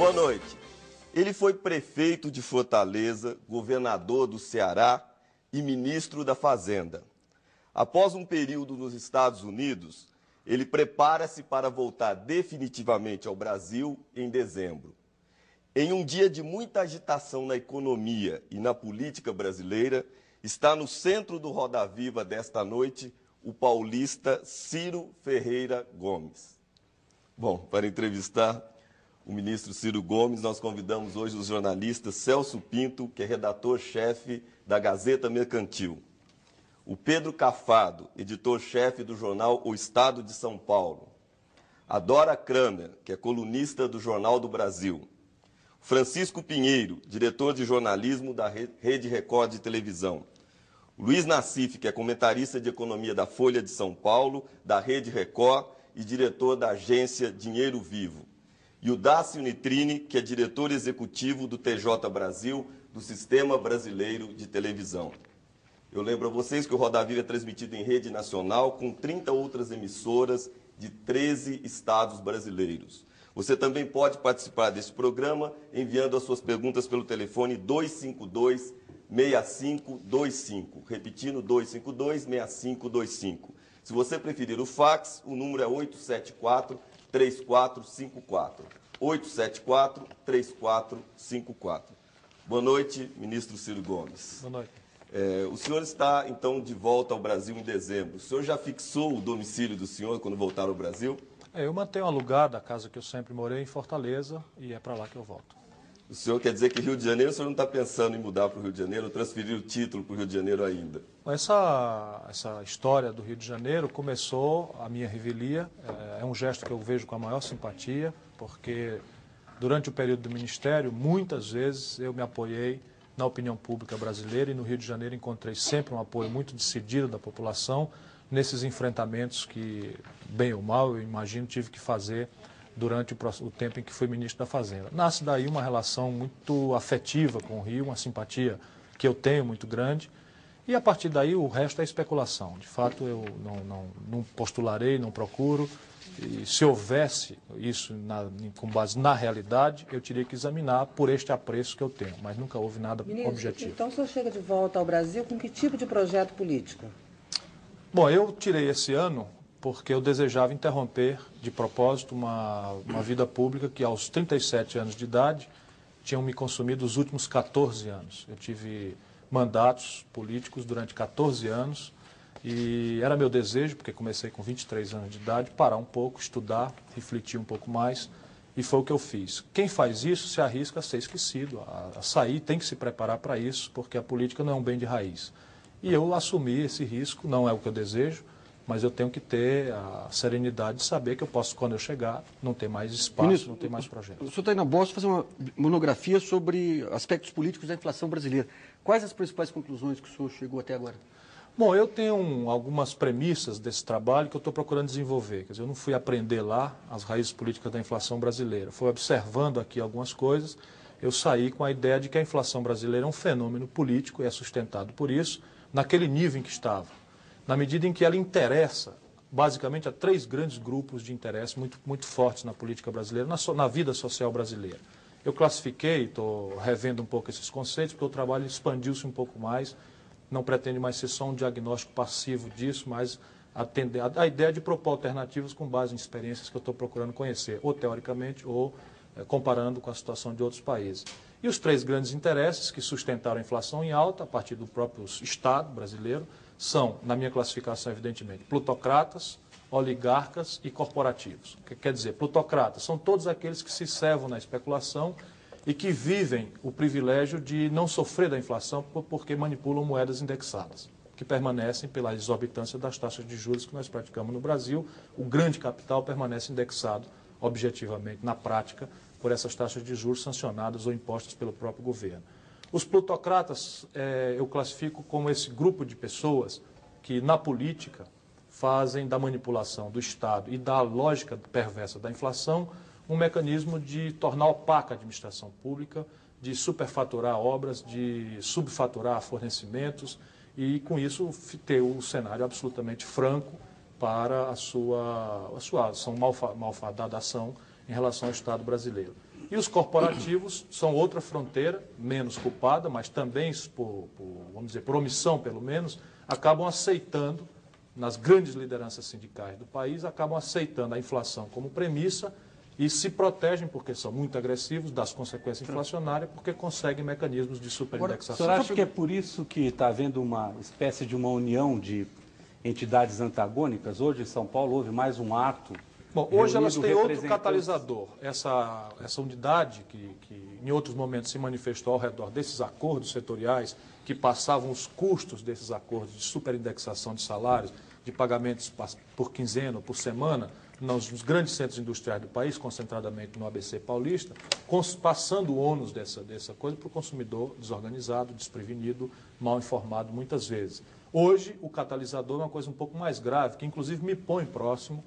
Boa noite. Ele foi prefeito de Fortaleza, governador do Ceará e ministro da Fazenda. Após um período nos Estados Unidos, ele prepara-se para voltar definitivamente ao Brasil em dezembro. Em um dia de muita agitação na economia e na política brasileira, está no centro do Roda Viva desta noite o paulista Ciro Ferreira Gomes. Bom, para entrevistar o ministro Ciro Gomes, nós convidamos hoje o jornalista Celso Pinto, que é redator-chefe da Gazeta Mercantil. O Pedro Cafado, editor-chefe do jornal O Estado de São Paulo. A Dora Kramer, que é colunista do Jornal do Brasil. Francisco Pinheiro, diretor de jornalismo da Rede Record de televisão. Luiz Nassif, que é comentarista de economia da Folha de São Paulo, da Rede Record e diretor da agência Dinheiro Vivo. E o Dácio Nitrini, que é diretor executivo do TJ Brasil, do Sistema Brasileiro de Televisão. Eu lembro a vocês que o Roda Viva é transmitido em rede nacional com 30 outras emissoras de 13 estados brasileiros. Você também pode participar deste programa enviando as suas perguntas pelo telefone 252 6525. Repetindo, 252 6525. Se você preferir o fax, o número é 874 3454. 874 3454. Boa noite, ministro Ciro Gomes. Boa noite. É, o senhor está, então, de volta ao Brasil em dezembro. O senhor já fixou o domicílio do senhor quando voltar ao Brasil? É, eu mantenho alugada a casa que eu sempre morei em Fortaleza e é para lá que eu volto. O senhor quer dizer que Rio de Janeiro, o senhor não está pensando em mudar para o Rio de Janeiro, transferir o título para o Rio de Janeiro ainda? Essa, essa história do Rio de Janeiro começou, a minha revelia, é, é um gesto que eu vejo com a maior simpatia, porque durante o período do Ministério, muitas vezes eu me apoiei na opinião pública brasileira e no Rio de Janeiro encontrei sempre um apoio muito decidido da população nesses enfrentamentos que, bem ou mal, eu imagino, tive que fazer durante o, tempo em que fui ministro da Fazenda. Nasce daí uma relação muito afetiva com o Rio, uma simpatia que eu tenho muito grande. E a partir daí o resto é especulação. De fato, eu não, não, não postularei, não procuro. E se houvesse isso na, com base na realidade, eu teria que examinar por este apreço que eu tenho. Mas nunca houve nada Ministro, objetivo. Então o senhor chega de volta ao Brasil com que tipo de projeto político? Bom, eu tirei esse ano porque eu desejava interromper de propósito uma, uma vida pública que aos 37 anos de idade tinham me consumido os últimos 14 anos. Eu tive mandatos políticos durante 14 anos e era meu desejo, porque comecei com 23 anos de idade, parar um pouco, estudar, refletir um pouco mais e foi o que eu fiz. Quem faz isso se arrisca a ser esquecido, a, a sair, tem que se preparar para isso, porque a política não é um bem de raiz. E eu assumi esse risco, não é o que eu desejo, mas eu tenho que ter a serenidade de saber que eu posso, quando eu chegar, não ter mais espaço, Ministro, não ter mais projetos. O senhor está indo a Boston fazer uma monografia sobre aspectos políticos da inflação brasileira. Quais as principais conclusões que o senhor chegou até agora? Bom, eu tenho algumas premissas desse trabalho que eu estou procurando desenvolver. Quer dizer, eu não fui aprender lá as raízes políticas da inflação brasileira. Fui observando aqui algumas coisas. Eu saí com a ideia de que a inflação brasileira é um fenômeno político e é sustentado por isso, naquele nível em que estava na medida em que ela interessa basicamente a três grandes grupos de interesse muito, muito fortes na política brasileira, na, so, na vida social brasileira. Eu classifiquei, estou revendo um pouco esses conceitos, porque o trabalho expandiu-se um pouco mais, não pretende mais ser só um diagnóstico passivo disso, mas atender a, a ideia de propor alternativas com base em experiências que eu estou procurando conhecer, ou teoricamente, ou é, comparando com a situação de outros países. E os três grandes interesses que sustentaram a inflação em alta, a partir do próprio Estado brasileiro, são, na minha classificação, evidentemente, plutocratas, oligarcas e corporativos. Que quer dizer? Plutocratas são todos aqueles que se servam na especulação e que vivem o privilégio de não sofrer da inflação porque manipulam moedas indexadas, que permanecem pela exorbitância das taxas de juros que nós praticamos no Brasil. O grande capital permanece indexado objetivamente, na prática, por essas taxas de juros sancionadas ou impostas pelo próprio governo. Os plutocratas é, eu classifico como esse grupo de pessoas que, na política, fazem da manipulação do Estado e da lógica perversa da inflação um mecanismo de tornar opaca a administração pública, de superfaturar obras, de subfaturar fornecimentos e, com isso, ter o cenário absolutamente franco para a sua, a sua ação malfadada ação em relação ao Estado brasileiro. E os corporativos são outra fronteira, menos culpada, mas também, por, por, vamos dizer, por omissão pelo menos, acabam aceitando, nas grandes lideranças sindicais do país, acabam aceitando a inflação como premissa e se protegem, porque são muito agressivos, das consequências inflacionárias, porque conseguem mecanismos de superindexação. O senhor acha que é por isso que está havendo uma espécie de uma união de entidades antagônicas? Hoje, em São Paulo, houve mais um ato Bom, hoje elas têm outro catalisador. Essa, essa unidade que, que em outros momentos se manifestou ao redor desses acordos setoriais que passavam os custos desses acordos de superindexação de salários, de pagamentos por quinzena ou por semana, nos, nos grandes centros industriais do país, concentradamente no ABC paulista, passando o ônus dessa, dessa coisa para o consumidor desorganizado, desprevenido, mal informado muitas vezes. Hoje, o catalisador é uma coisa um pouco mais grave, que inclusive me põe próximo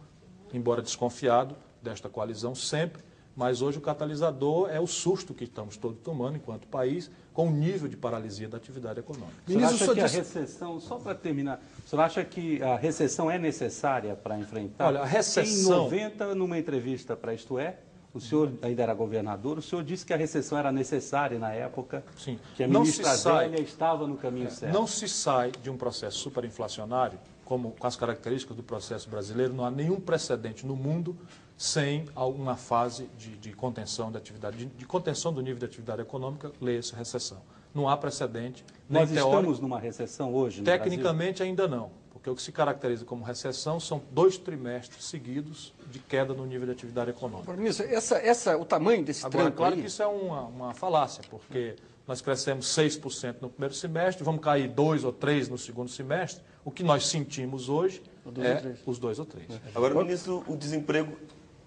embora desconfiado desta coalizão sempre, mas hoje o catalisador é o susto que estamos todos tomando enquanto país com o nível de paralisia da atividade econômica. O senhor acha que a recessão, só para terminar, o senhor acha que a recessão é necessária para enfrentar? Olha, a recessão... Em 90, numa entrevista para Isto É, o senhor ainda era governador, o senhor disse que a recessão era necessária na época, Sim. que a ministra Zélia estava no caminho é, certo. Não se sai de um processo superinflacionário como com as características do processo brasileiro, não há nenhum precedente no mundo sem alguma fase de, de contenção da atividade, de, de, contenção do nível de atividade econômica, leia-se recessão. Não há precedente. Nós teórico, estamos numa recessão hoje Tecnicamente Brasil? ainda não, porque o que se caracteriza como recessão são dois trimestres seguidos de queda no nível de atividade econômica. Ministro, essa, essa, o tamanho desse Agora, claro aí... que isso é uma, uma falácia, porque nós crescemos 6% no primeiro semestre, vamos cair 2 ou 3 no segundo semestre. O que nós sentimos hoje é os 2 ou 3. Agora, ministro, o desemprego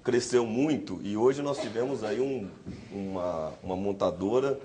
cresceu muito e hoje nós tivemos aí um, uma, uma montadora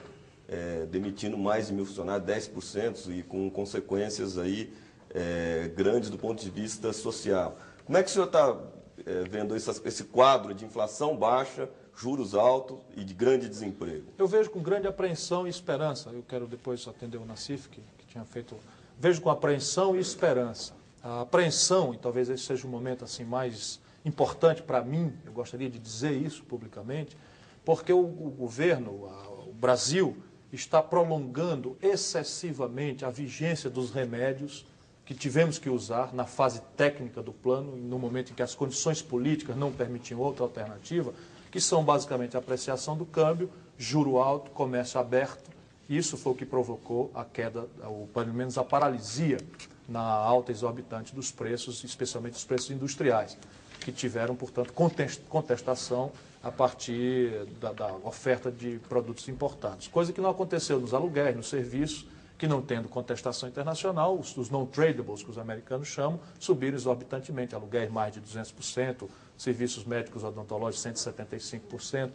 é, demitindo mais de mil funcionários, 10%, e com consequências aí é, grandes do ponto de vista social. Como é que o senhor está é, vendo esse, esse quadro de inflação baixa, juros altos e de grande desemprego? Eu vejo com grande apreensão e esperança. Eu quero depois atender o Nassif, que, que tinha feito. Vejo com apreensão e esperança. A apreensão, e talvez esse seja o momento assim mais importante para mim, eu gostaria de dizer isso publicamente, porque o, o governo, a, o Brasil, está prolongando excessivamente a vigência dos remédios que tivemos que usar na fase técnica do plano, no momento em que as condições políticas não permitiam outra alternativa, que são basicamente a apreciação do câmbio, juro alto, comércio aberto. Isso foi o que provocou a queda, ou pelo menos a paralisia na alta exorbitante dos preços, especialmente os preços industriais, que tiveram, portanto, contestação a partir da, da oferta de produtos importados. Coisa que não aconteceu nos aluguéis, nos serviços, que não tendo contestação internacional, os, os non-tradables, que os americanos chamam, subiram exorbitantemente, aluguéis mais de 200%, serviços médicos odontológicos 175%.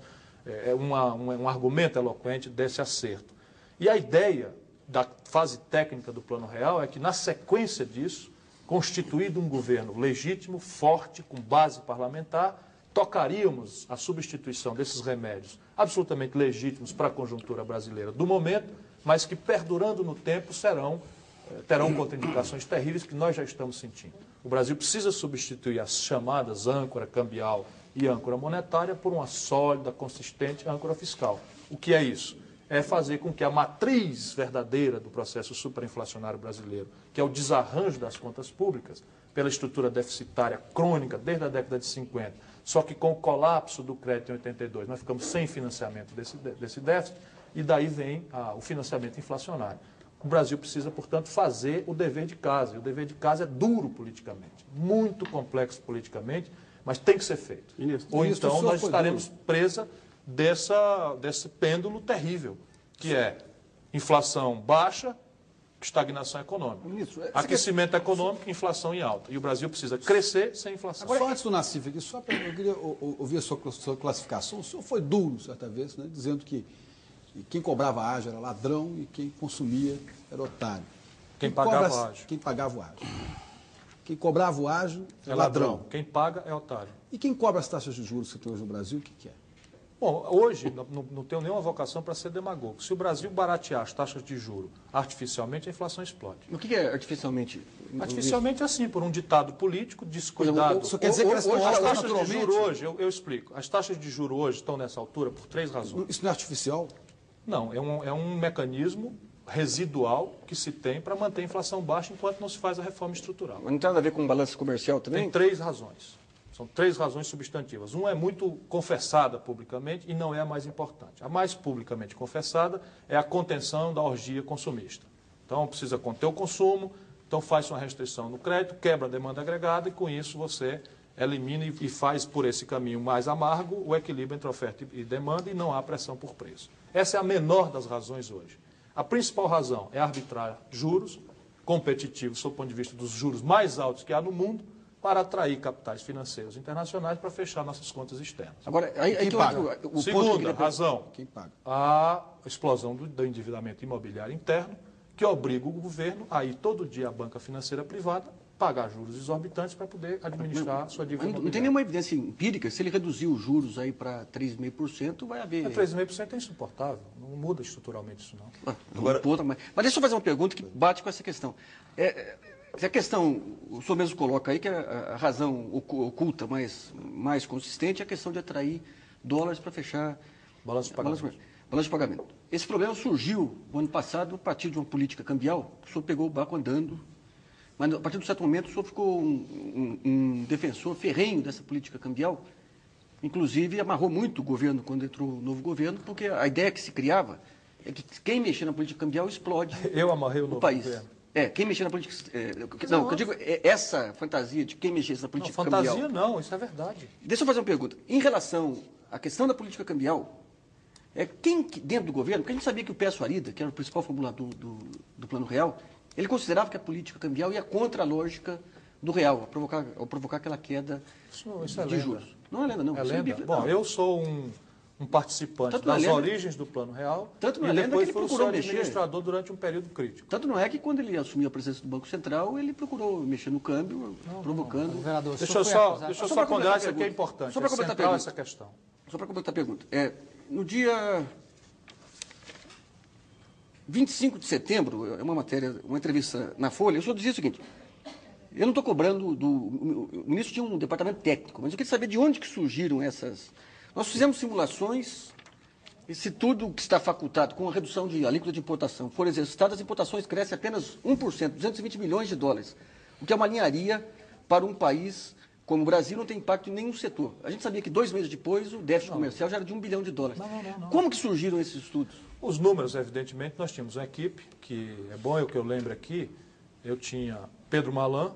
É, é uma, um, um argumento eloquente desse acerto. E a ideia da fase técnica do Plano Real é que, na sequência disso, constituído um governo legítimo, forte, com base parlamentar, tocaríamos a substituição desses remédios absolutamente legítimos para a conjuntura brasileira do momento, mas que, perdurando no tempo, serão, eh, terão contraindicações terríveis que nós já estamos sentindo. O Brasil precisa substituir as chamadas âncora cambial e âncora monetária por uma sólida, consistente âncora fiscal. O que é isso? É fazer com que a matriz verdadeira do processo superinflacionário brasileiro, que é o desarranjo das contas públicas, pela estrutura deficitária crônica desde a década de 50, só que com o colapso do crédito em 82, nós ficamos sem financiamento desse, desse déficit, e daí vem ah, o financiamento inflacionário. O Brasil precisa, portanto, fazer o dever de casa. E o dever de casa é duro politicamente, muito complexo politicamente, mas tem que ser feito. Ministro, Ou então nós estaremos presa dessa, desse pêndulo terrível, que é inflação baixa, estagnação econômica. Ministro, Aquecimento quer... econômico, inflação em alta. E o Brasil precisa crescer sem inflação. Agora, só antes do Nassif aqui, só pra, eu queria ouvir a sua, sua classificação. O senhor foi duro, certa vez, né, dizendo que quem cobrava ágio era ladrão e quem consumia era otário. Quem, quem pagava cobra, ágio. Quem pagava o ágio. Quem cobrava o ágio é, é ladrão. ladrão. Quem paga é otário. E quem cobra as taxas de juros que tem hoje no Brasil, o que, que é? Bom, hoje não, não, tenho nenhuma vocação para ser demagogo. Se o Brasil baratear as taxas de juro artificialmente, a inflação explode. O que é artificialmente? Artificialmente assim, por um ditado político, descuidado. Isso quer dizer que elas estão As taxas de juro hoje, eu, eu explico, as taxas de juro hoje estão nessa altura por três razões. Isso não é artificial? Não, é um, é um mecanismo residual que se tem para manter a inflação baixa enquanto não se faz a reforma estrutural. Mas não tem nada a ver com balanço comercial também? Tem três razões. São três razões substantivas. Uma é muito confessada publicamente e não é a mais importante. A mais publicamente confessada é a contenção da orgia consumista. Então, precisa conter o consumo, então faz uma restrição no crédito, quebra a demanda agregada e, com isso, você elimina e faz por esse caminho mais amargo o equilíbrio entre oferta e demanda e não há pressão por preço. Essa é a menor das razões hoje. A principal razão é arbitrar juros competitivos, sob o ponto de vista dos juros mais altos que há no mundo, para atrair capitais financeiros internacionais para fechar nossas contas externas. Agora, aí, aí Quem que eu- paga? o, que Segunda queria- razão, Quem paga? a explosão do, do endividamento imobiliário interno, que obriga o governo a ir todo dia à banca financeira privada, pagar juros exorbitantes para poder administrar a sua Mas dívida não, não tem nenhuma evidência empírica. Se ele reduzir os juros aí para 3,5%, vai haver. É 3,5% é insuportável, não muda estruturalmente isso não. Ah, ponto, mas, mas deixa eu fazer uma pergunta que bate com essa questão. É, é, a questão, o senhor mesmo coloca aí que a, razão ocu- oculta mais, mais consistente é a questão de atrair dólares para fechar Balanço de pagamento. balanço, de pagamento. Esse problema surgiu no ano passado a partir de uma política cambial, o senhor pegou o barco andando, mas a partir de um certo momento o senhor ficou um, um- um defensor ferrenho dessa política cambial, inclusive amarrou muito o governo quando entrou o novo governo, porque a ideia que se criava é que quem mexer na política cambial explode Eu amarrei o o novo país. governo. É, quem mexer na política. é, não, o que eu digo é essa fantasia de quem mexer na Não, política fantasia cambial. não, isso é verdade. Deixa eu fazer uma pergunta. Em relação à questão da política cambial, é, quem que- dentro do governo, porque a gente sabia que o Pérez Arida, que era o principal formulador do, do Plano Real, ele considerava que a política cambial ia contra a lógica do real, ao provocar, ao provocar aquela queda Isso, isso é de lenda. juros. Não é lenda, não. É Isso lenda? Bom, Não. eu sou um, um participante Tanto não das origens do Plano Real Tanto não é depois que ele fui o procurou mexer. administrador durante um período crítico. Tanto não é que quando ele assumiu a presença do Banco Central, ele procurou mexer no câmbio, provocando. Governador, o Deixa eu foi só, acusado- deixa eu Só só a isso aqui é importante. Só é a central pergunta. essa questão. Só para completar a pergunta. É, no dia 25 de setembro, é uma matéria, uma entrevista na Folha, eu só dizia o seguinte. Eu não estou cobrando do. O ministro tinha um departamento técnico, mas eu queria saber de onde que surgiram essas. Nós fizemos simulações, e se tudo que está facultado com a redução de alíquota de importação for exercitado, as importações crescem apenas 1%, 220 milhões de dólares, o que é uma linharia para um país como o Brasil não tem impacto em nenhum setor. A gente sabia que dois meses depois o déficit comercial já era de um bilhão de dólares. Como que surgiram esses estudos? Os números, evidentemente, nós tínhamos uma equipe, que é bom eu que eu lembre aqui, eu tinha Pedro Malan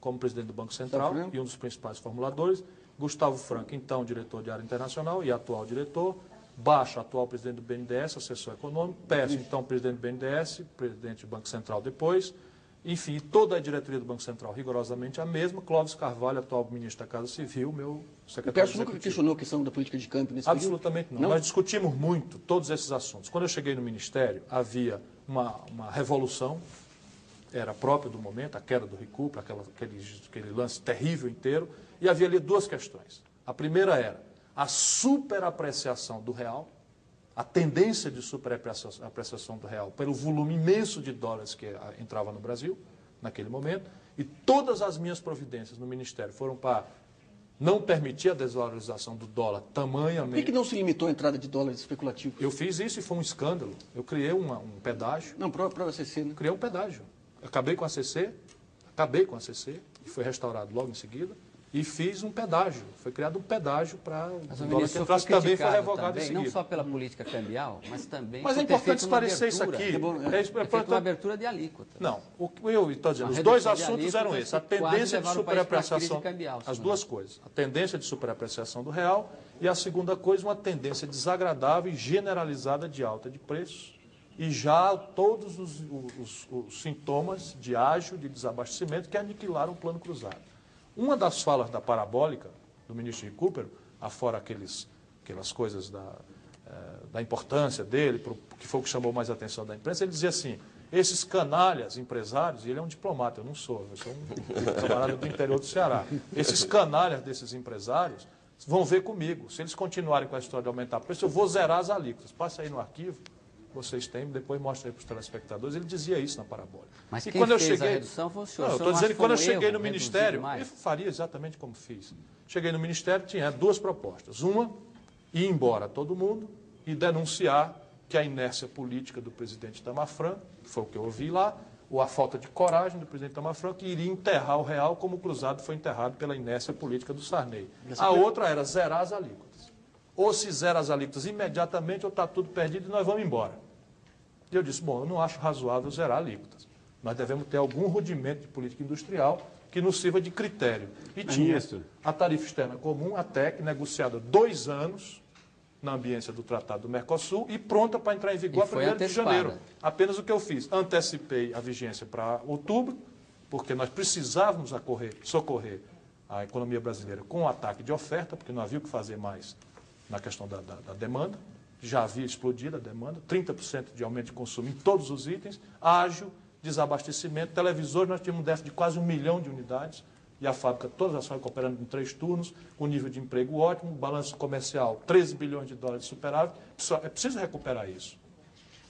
como presidente do Banco Central e um dos principais formuladores, Gustavo Franco, então diretor de área internacional e atual diretor, Baixa, atual presidente do BNDES, assessor econômico, Pérez, então presidente do BNDES, presidente do Banco Central depois, enfim, toda a diretoria do Banco Central rigorosamente a mesma, Clóvis Carvalho, atual ministro da Casa Civil, meu O secretário Pérez nunca executivo. questionou a questão da política de câmbio nesse período? Absolutamente não. Nós discutimos muito todos esses assuntos. Quando eu cheguei no Ministério, havia uma, uma revolução, era própria do momento, a queda do aquela, aquele, aquele lance terrível inteiro, e havia ali duas questões. A primeira era a superapreciação do real, a tendência de superapreciação do real pelo volume imenso de dólares que ah, entrava no Brasil naquele momento, e todas as minhas providências no Ministério foram para não permitir a desvalorização do dólar Por que, tamanhamente. que não se limitou a entrada de dólares especulativos? Eu fiz isso e foi um escândalo. Eu criei uma- um pedágio, Não, para a CC, né? criei um pedágio. Acabei com a CC, acabei com a CC, que foi restaurado logo em seguida, e fiz um pedágio. Foi criado um pedágio para o Mas o dólar que entrasse, também foi revogado também, em não seguida. só pela política cambial, mas também Mas é importante esclarecer isso aqui. É é. É, é uma abertura de alíquota. Não, o que eu estou dizendo, Uma os dois assuntos eram esses. A tendência de superapreciação. cambial, As duas coisas. A tendência de superapreciação do real e a segunda coisa, uma tendência desagradável e generalizada de alta de preços. E já todos os, os- os sintomas de ágio, de desabastecimento que aniquilaram o plano cruzado. Uma das falas da parabólica do ministro Recupero, afora aqueles, aquelas coisas da, eh, da importância dele, que foi o que chamou mais a atenção da imprensa, ele dizia assim, esses canalhas empresários, e ele é um diplomata, eu não sou, eu sou um camarada do interior do Ceará, esses canalhas desses empresários vão ver comigo. Se eles continuarem com a história de aumentar o preço, eu vou zerar as alíquotas. Passa aí no arquivo, vocês têm, depois mostra aí para os telespectadores. Ele dizia isso na parabólica. Mas e quando eu fez a cheguei, redução foi o senhor. Não, eu estou dizendo que quando eu cheguei no Ministério, eu faria exatamente como fiz. Cheguei no Ministério, tinha duas propostas. Uma, ir embora todo mundo e denunciar que a inércia política do presidente Tamafran, que foi o que eu ouvi lá, ou a falta de coragem do presidente Tamafran, que iria enterrar o real como o cruzado foi enterrado pela inércia política do Sarney. A outra era zerar as alíquotas. Ou se zera as alíquotas imediatamente, ou está tudo perdido e nós vamos embora. E eu disse, bom, eu não acho razoável zerar alíquotas. Nós devemos ter algum rudimento de política industrial que nos sirva de critério. E tinha Ministro. a tarifa externa comum, a TEC, negociada há dois anos na ambiência do Tratado do Mercosul e pronta para entrar em vigor foi 1 de janeiro. Apenas o que eu fiz, antecipei a vigência para outubro, porque nós precisávamos acorrer- socorrer a economia brasileira com o ataque de oferta, porque não havia o que fazer mais na questão da, da- da demanda. Já havia explodido a demanda, 30% de aumento de consumo em todos os itens, ágil, desabastecimento, televisores, nós tínhamos um déficit de quase um milhão de unidades, e a fábrica, todas as fábricas operando em três turnos, com nível de emprego ótimo, balanço comercial, 13 bilhões de dólares de superávit, é preciso recuperar isso.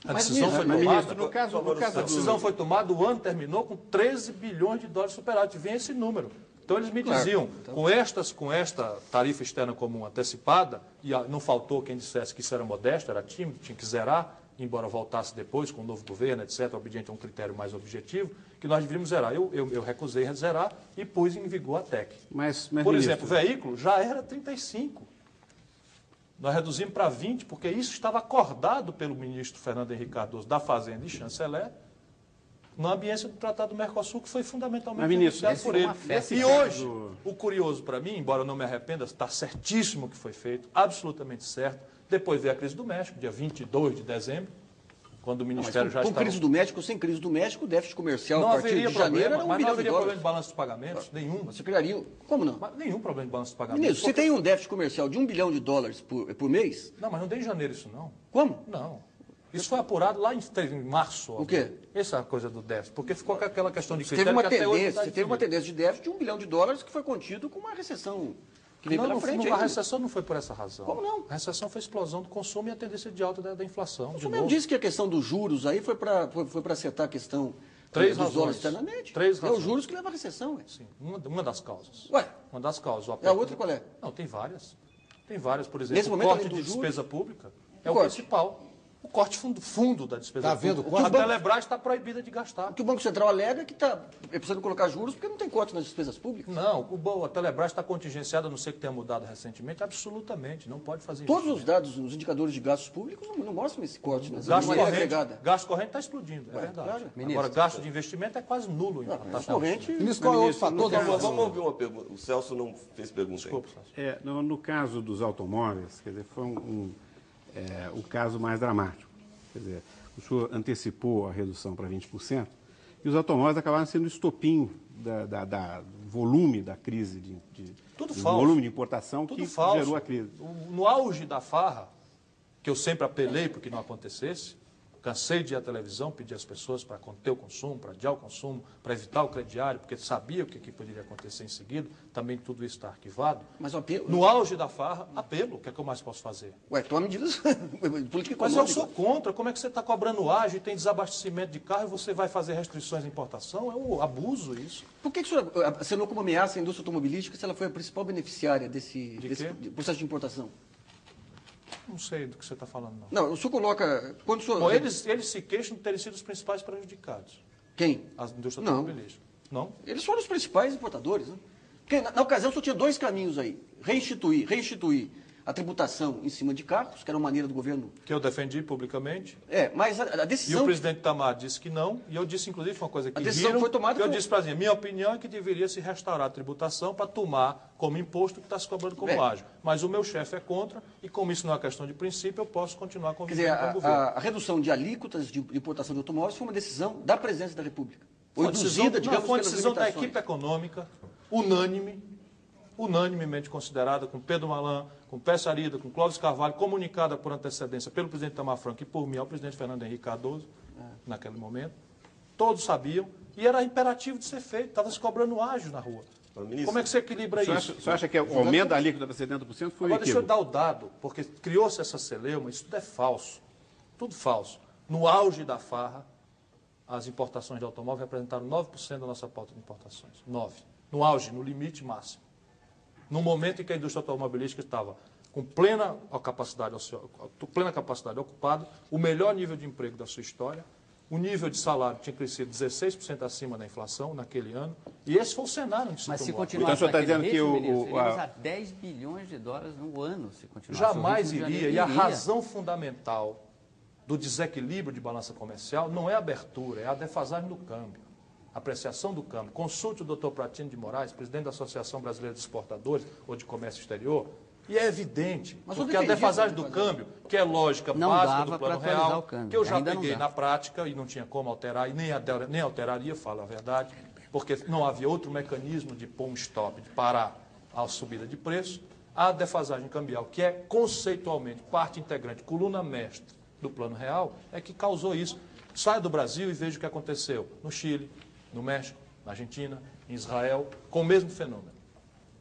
A Mas, decisão foi Mas, tomada. ministro, no caso, no caso A do- decisão foi tomada, o ano terminou com 13 bilhões de dólares de superávit. Vem esse número. Então eles me Claro. diziam, com, estas, com esta tarifa externa comum antecipada, e não faltou quem dissesse que isso era modesto, era tímido, tinha que zerar, embora voltasse depois com o novo governo, etc., obediente a um critério mais objetivo, que nós deveríamos zerar. Eu, eu, eu recusei zerar e pus em vigor a TEC. Mas, mas Por ministro, exemplo, veículo já era 35. Nós reduzimos para 20, porque isso estava acordado pelo ministro Fernando Henrique Cardoso da Fazenda e chanceler, na ambiência do Tratado do Mercosul, que foi fundamentalmente Mas, por foi ele. E de hoje, caso- o curioso para mim, embora eu não me arrependa, está certíssimo que foi feito, absolutamente certo. Depois veio a crise do México, dia 22 de dezembro, quando o Ministério com, já com estava... crise do México ou sem crise do México, o déficit comercial Não a partir haveria de janeiro problema, era um mas não bilhão de haveria problema de balanço de pagamentos, nenhum. Você criaria... Como não? Mas nenhum problema de balanço de pagamentos. Ministro, você Porque- tem um déficit comercial de um bilhão de dólares por, por mês? Não, mas não deu em janeiro isso não. Como? Não. Isso foi apurado lá em, em março. O quê? Essa é a coisa do déficit. Porque ficou com aquela questão de Você critério teve uma que não tendência, está você teve uma tendência de déficit de um bilhão de dólares que foi contido com uma recessão que veio Não, pela não, frente. não, a recessão não foi por essa razão. Como não? A recessão foi a explosão do consumo e a tendência de alta da, da inflação. O mesmo novo. disse que a questão dos juros aí foi para foi, foi acertar a questão Três dos razões. Três é razões. os juros que levam à recessão. Ué. Sim, uma, uma das causas. Ué, Uma das causas. o e a outra qual é? Não, tem várias. Tem várias, por exemplo, Nesse o momento, corte além de juros? despesa pública é o corte? principal. Corte fundo, fundo da despesa Tá vendo pública. corte? A Telebrás está proibida de gastar. O que o Banco Central alega é que está precisando colocar juros porque não tem corte nas despesas públicas. Não, o Bo- a Telebrás está contingenciada, a não sei que tenha mudado recentemente, absolutamente, não pode fazer Todos isso. os dados, os indicadores de gastos públicos não, não mostram esse corte nas Gasto maneira corrente, gasto corrente está explodindo, é verdade. claro. Agora, gasto de investimento é quase nulo em Não, gasto corrente, Ministro, qual é o fator? Da- vamos ouvir uma pergunta. O Celso não fez pergunta Desculpa. Celso. É, no, no caso dos automóveis, quer dizer, foi um, um, é, o caso mais dramático. Quer dizer, o senhor antecipou a redução para 20%, e os automóveis acabaram sendo o estopim da, da- da- do volume da crise de, de Tudo do falso. volume de importação Tudo que falso. gerou a crise. No auge da farra, que eu sempre apelei para que não acontecesse, cansei de ir à televisão, pedir às pessoas para conter o consumo, para adiar o consumo, para evitar o crediário, porque sabia o que, que poderia acontecer em seguida, também tudo isso está arquivado. Mas o apelo. No auge da farra, apelo, o que é que eu mais posso fazer? Ué, toma medidas política Mas eu sou contra. Como é que você está cobrando ágio e tem desabastecimento de carro e você vai fazer restrições de importação? É um abuso isso. Por que, que o senhor assinou como ameaça a indústria automobilística se ela foi a principal beneficiária desse, De desse processo de importação? Não sei do que você está falando, não. Não, o senhor coloca. Quando senhor. Bom, eles, eles se queixam de terem sido os principais prejudicados, Quem? a indústria Não. automobilística. Não? Eles foram os principais importadores. Né? Porque na, na ocasião só tinha dois caminhos aí: reinstituir, reinstituir a tributação em cima de carros, que era uma maneira do governo. Que eu defendi publicamente. É, mas a, a E o decisão. presidente Tamar disse que não, e eu disse, inclusive, uma coisa que A decisão riram, foi tomada que eu disse para a minha opinião é que deveria se restaurar a tributação para tomar como imposto o que está se cobrando como É. ágio. Mas o meu chefe é contra, e como isso não é questão de princípio, eu posso continuar Quer dizer, convivendo com o governo. a- a redução de alíquotas de importação de automóveis foi uma decisão da presidência da República. Foi decisão, induzida, não, digamos, foi uma decisão da equipe econômica, unânime, unanimemente considerada, com Pedro Malan, com Pérez Arida, com Clóvis Carvalho, comunicada por antecedência pelo presidente Tamar Franco e por mim ao presidente Fernando Henrique Cardoso, naquele momento. Todos sabiam, e era imperativo de ser feito, estava se cobrando ágio na rua. Ministro. Como é que você equilibra O senhor isso? acha, o senhor acha que o aumento da alíquota para 70% foi Agora, deixa eu dar o dado, porque criou-se essa celeuma, isso tudo é falso. Tudo falso. No auge da farra, as importações de automóvel representaram 9% da nossa pauta de importações. 9%. No auge, no limite máximo. No momento em que a indústria automobilística estava com plena capacidade, plena capacidade ocupada, o melhor nível de emprego da sua história, o nível de salário tinha crescido 16% acima da inflação naquele ano, e esse foi o cenário onde se Mas se continuar Então, o senhor está dizendo que o- ministro, o- a- a 10 bilhões de dólares no ano, se continuar. Jamais de iria. E a razão fundamental do desequilíbrio de balança comercial não é a abertura, é a defasagem do câmbio. Apreciação do câmbio. Consulte o doutor Pratino de Moraes, presidente da Associação Brasileira de Exportadores ou de Comércio Exterior, e é evidente, Mas porque a defasagem do câmbio, que é lógica Não básica do plano real, que eu já Ainda peguei na prática e não tinha como alterar, e nem, alter- nem alteraria, falo a verdade, porque não havia outro mecanismo de pôr um stop, de parar a subida de preço, a defasagem cambial, que é conceitualmente parte integrante, coluna mestre do plano real, é que causou isso. Saia do Brasil e veja o que aconteceu no Chile, no México, na Argentina, em Israel, com o mesmo fenômeno.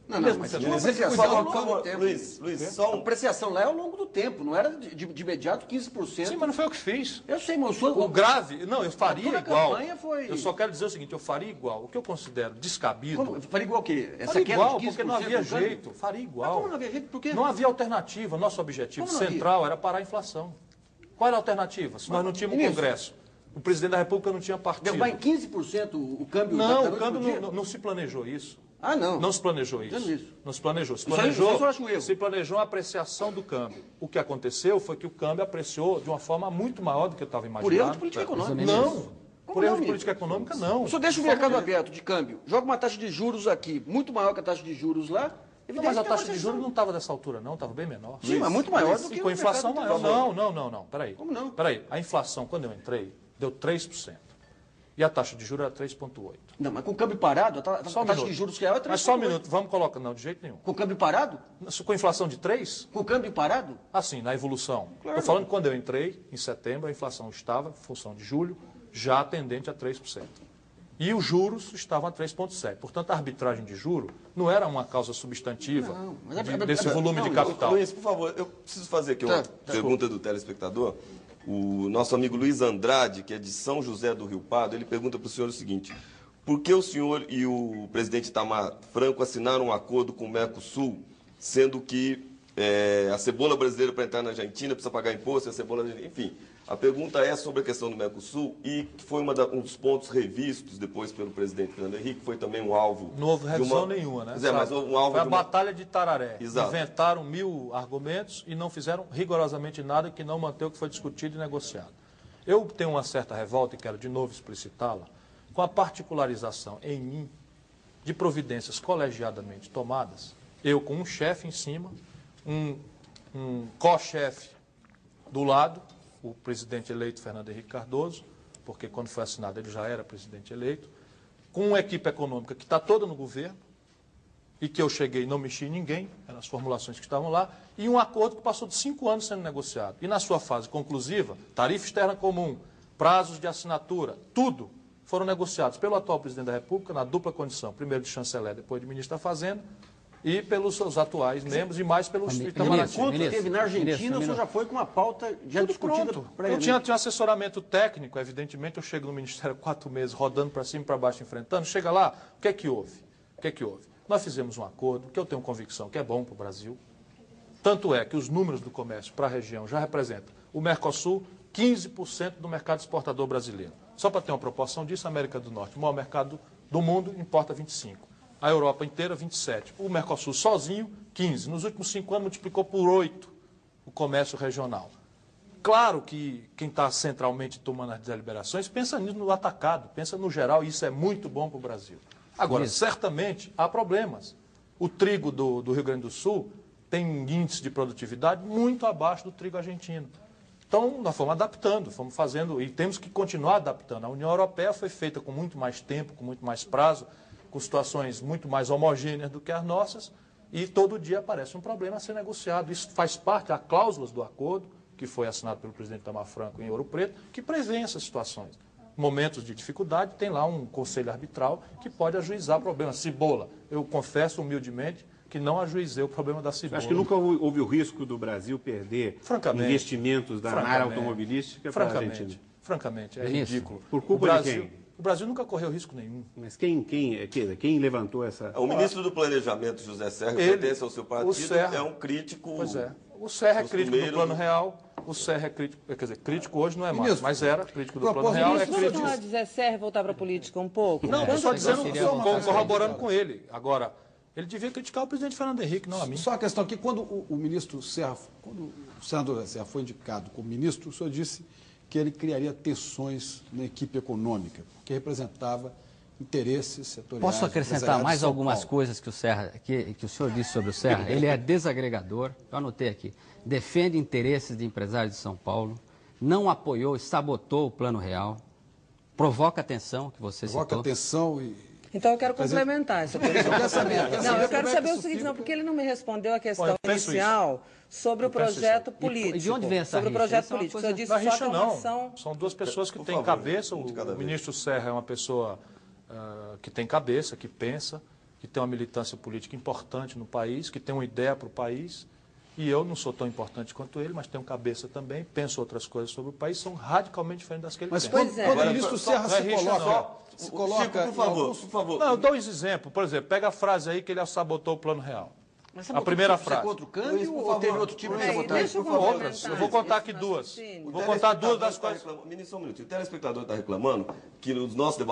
Não, não, Mesmo mas fenômeno. ao favor, por longo do tempo. Luiz, Luiz, só A apreciação lá é ao longo do tempo, não era de, de- de imediato 15%. Sim, mas não foi eu que fiz. Eu sei, mas eu sou... O grave, não, eu faria Toda a igual. campanha foi- Eu só quero dizer o seguinte, eu faria igual. O que eu considero descabido. Como? Faria igual o quê? Essa faria queda igual, de 15% porque não havia câmbio? jeito. Faria Mas igual. como não havia jeito? Por quê? Não havia alternativa. Nosso objetivo central era parar a inflação. Qual era a alternativa? Se nós não tínhamos um Congresso. O presidente da República não tinha partido. Derrubar em 15% o câmbio Não, o câmbio não, não- não se planejou isso. Ah, não. Não se planejou isso. Isso. Não se planejou. Se Isso planejou, isso aí um erro. se planejou a apreciação do câmbio. O que aconteceu foi que o câmbio apreciou de uma forma muito maior do que eu estava imaginando. Por erro de política econômica. Não. Como Por erro de política econômica, não. O senhor deixa o mercado aberto de câmbio, joga uma taxa de juros aqui, muito maior que a taxa de juros lá. Não, mas a que taxa é de juros não estava dessa altura, não, estava bem menor. Sim, mas muito maior do que com a inflação maior. Não, não, não, não. Peraí. Como não? Peraí. A inflação, quando eu entrei, deu 3%. E a taxa de juros era 3,8%. Não, mas com o câmbio parado, a, ta- a Só um taxa minuto. de juros real é 3,8. Mas só um minuto, vamos colocar. Não, de jeito nenhum. Com o câmbio parado? Com inflação de 3%, Com o câmbio parado? assim, na evolução. Claro. Estou falando que quando eu entrei, em setembro, a inflação estava, em função de julho, já tendente a 3%. E os juros estavam a 3,7%. Portanto, a arbitragem de juro não era uma causa substantiva Não, a- de- a- desse a- volume não, de capital. Luiz, por favor, eu preciso fazer aqui uma Tá, pergunta do telespectador. O nosso amigo Luiz Andrade, que é de São José do Rio Pardo, ele pergunta para o senhor o seguinte: por que o senhor e o presidente Itamar Franco assinaram um acordo com o Mercosul, sendo que eh, a cebola brasileira para entrar na Argentina precisa pagar imposto, a cebola. Enfim, a pergunta é sobre a questão do Mercosul e que foi uma da- um dos pontos revistos depois pelo presidente Fernando Henrique, foi também um alvo. Não houve revisão uma- nenhuma, né? Pois é, mas houve um alvo Foi a de uma- batalha de Tararé. Exato. Inventaram mil argumentos e não fizeram rigorosamente nada que não manteve o que foi discutido e negociado. Eu tenho uma certa revolta, e quero de novo explicitá-la, com a particularização em mim de providências colegiadamente tomadas, eu com um chefe em cima, um, um co-chefe do lado, o presidente eleito Fernando Henrique Cardoso, porque quando foi assinado ele já era presidente eleito, com uma equipe econômica que está toda no governo, e que eu cheguei e não mexi em ninguém, eram as formulações que estavam lá, e um acordo que passou de cinco anos sendo negociado. E na sua fase conclusiva, tarifa externa comum, prazos de assinatura, tudo foram negociados pelo atual presidente da República, na dupla condição, primeiro de chanceler, depois de ministro da Fazenda, e pelos seus atuais membros, e mais pelos Itamaraty. Enquanto Ministro, teve na Argentina, ministro, o senhor já foi com uma pauta já Tudo discutida pronto. Eu tinha, tinha assessoramento técnico, evidentemente, eu chego no Ministério há quatro meses, rodando para cima e para baixo, enfrentando. Chega lá, o que é que houve? O que é que houve? Nós fizemos um acordo, que eu tenho convicção que é bom para o Brasil. Tanto é que os números do comércio para a região já representam o Mercosul 15% do mercado exportador brasileiro. Só para ter uma proporção disso, a América do Norte, o maior mercado do mundo, importa 25%. A Europa inteira, 27%. O Mercosul sozinho, 15%. Nos últimos cinco anos, multiplicou por 8% o comércio regional. Claro que quem está centralmente tomando as deliberações pensa nisso no atacado, pensa no geral, e isso é muito bom para o Brasil. Agora, certamente há problemas. O trigo do, do Rio Grande do Sul tem um índice de produtividade muito abaixo do trigo argentino. Então, nós fomos adaptando, fomos fazendo, e temos que continuar adaptando. A União Europeia foi feita com muito mais tempo, com muito mais prazo, com situações muito mais homogêneas do que as nossas, e todo dia aparece um problema a ser negociado. Isso faz parte, há cláusulas do acordo, que foi assinado pelo presidente Tamar Franco em Ouro Preto, que prevêem essas situações. momentos de dificuldade, tem lá um conselho arbitral que pode ajuizar o problema. Cibola, eu confesso humildemente que não ajuizei o problema da Cibola. Acho que nunca houve, o risco do Brasil perder Francamente. investimentos da área Francamente. automobilística para a Francamente, Argentina. francamente, é Ministro, ridículo. por culpa o de Brasil, quem? O Brasil nunca correu risco nenhum. Mas quem, quem, quer dizer, quem levantou essa... O ministro do Planejamento, José Serra, que Ele, pertence ao seu partido, Serra. é um crítico. Pois é. O Serra é crítico do costumeiro Plano do- Real, o Serra é crítico, quer dizer, crítico hoje não é mais, Ministro, mas era crítico do Plano Real, é disso, Vamos crítico. falar de Zé Serra e voltar para a política um pouco? Não, eu Quando- estou dizendo, seria só coisa corroborando com ele. Agora, ele devia criticar o presidente Fernando Henrique, não a mim. Só uma questão aqui, quando o, o ministro Serra, quando o senador Serra foi indicado como ministro, o senhor disse que ele criaria tensões na equipe econômica, porque representava interesses setoriais. Posso acrescentar mais algumas coisas que o Serra, que, que o senhor disse sobre o Serra? Ele é desagregador, eu anotei aqui, defende interesses de empresários de São Paulo, não apoiou e sabotou o Plano Real, provoca tensão, que você Provoca citou. tensão e... Então eu quero complementar essa Eu quero pergunta. saber, eu quero Não, saber eu quero é saber o isso seguinte, não, porque ele não me respondeu a questão inicial sobre o projeto político. e de onde vem essa Sobre o projeto Isso é político. coisa- Eu disse só rixa, é não. ação... São duas pessoas que Por têm favor, cabeça. O, ministro Serra é uma pessoa ah, que tem cabeça, que pensa, que tem uma militância política importante no país, que tem uma ideia para o país. E eu não sou tão importante quanto ele, mas tenho cabeça também, penso outras coisas sobre o país, são radicalmente diferentes das que ele Mas pensa. quando, Pois é. quando o Agora, ministro Serra é se coloca... Se Chico, coloca por em favor, alguns- por favor. Não, eu dou uns exemplos. Por exemplo, pega a frase aí que ele sabotou o Plano Real. Mas A primeira frase. É contra o câmbio Luiz, por ou favor. teve outro tipo de Peraí, sabotagem? deixa eu. Outras. Eu vou contar aqui duas. Vou contar duas das tá reclamando- Ministro, só um minuto. O telespectador está reclamando que nos nossos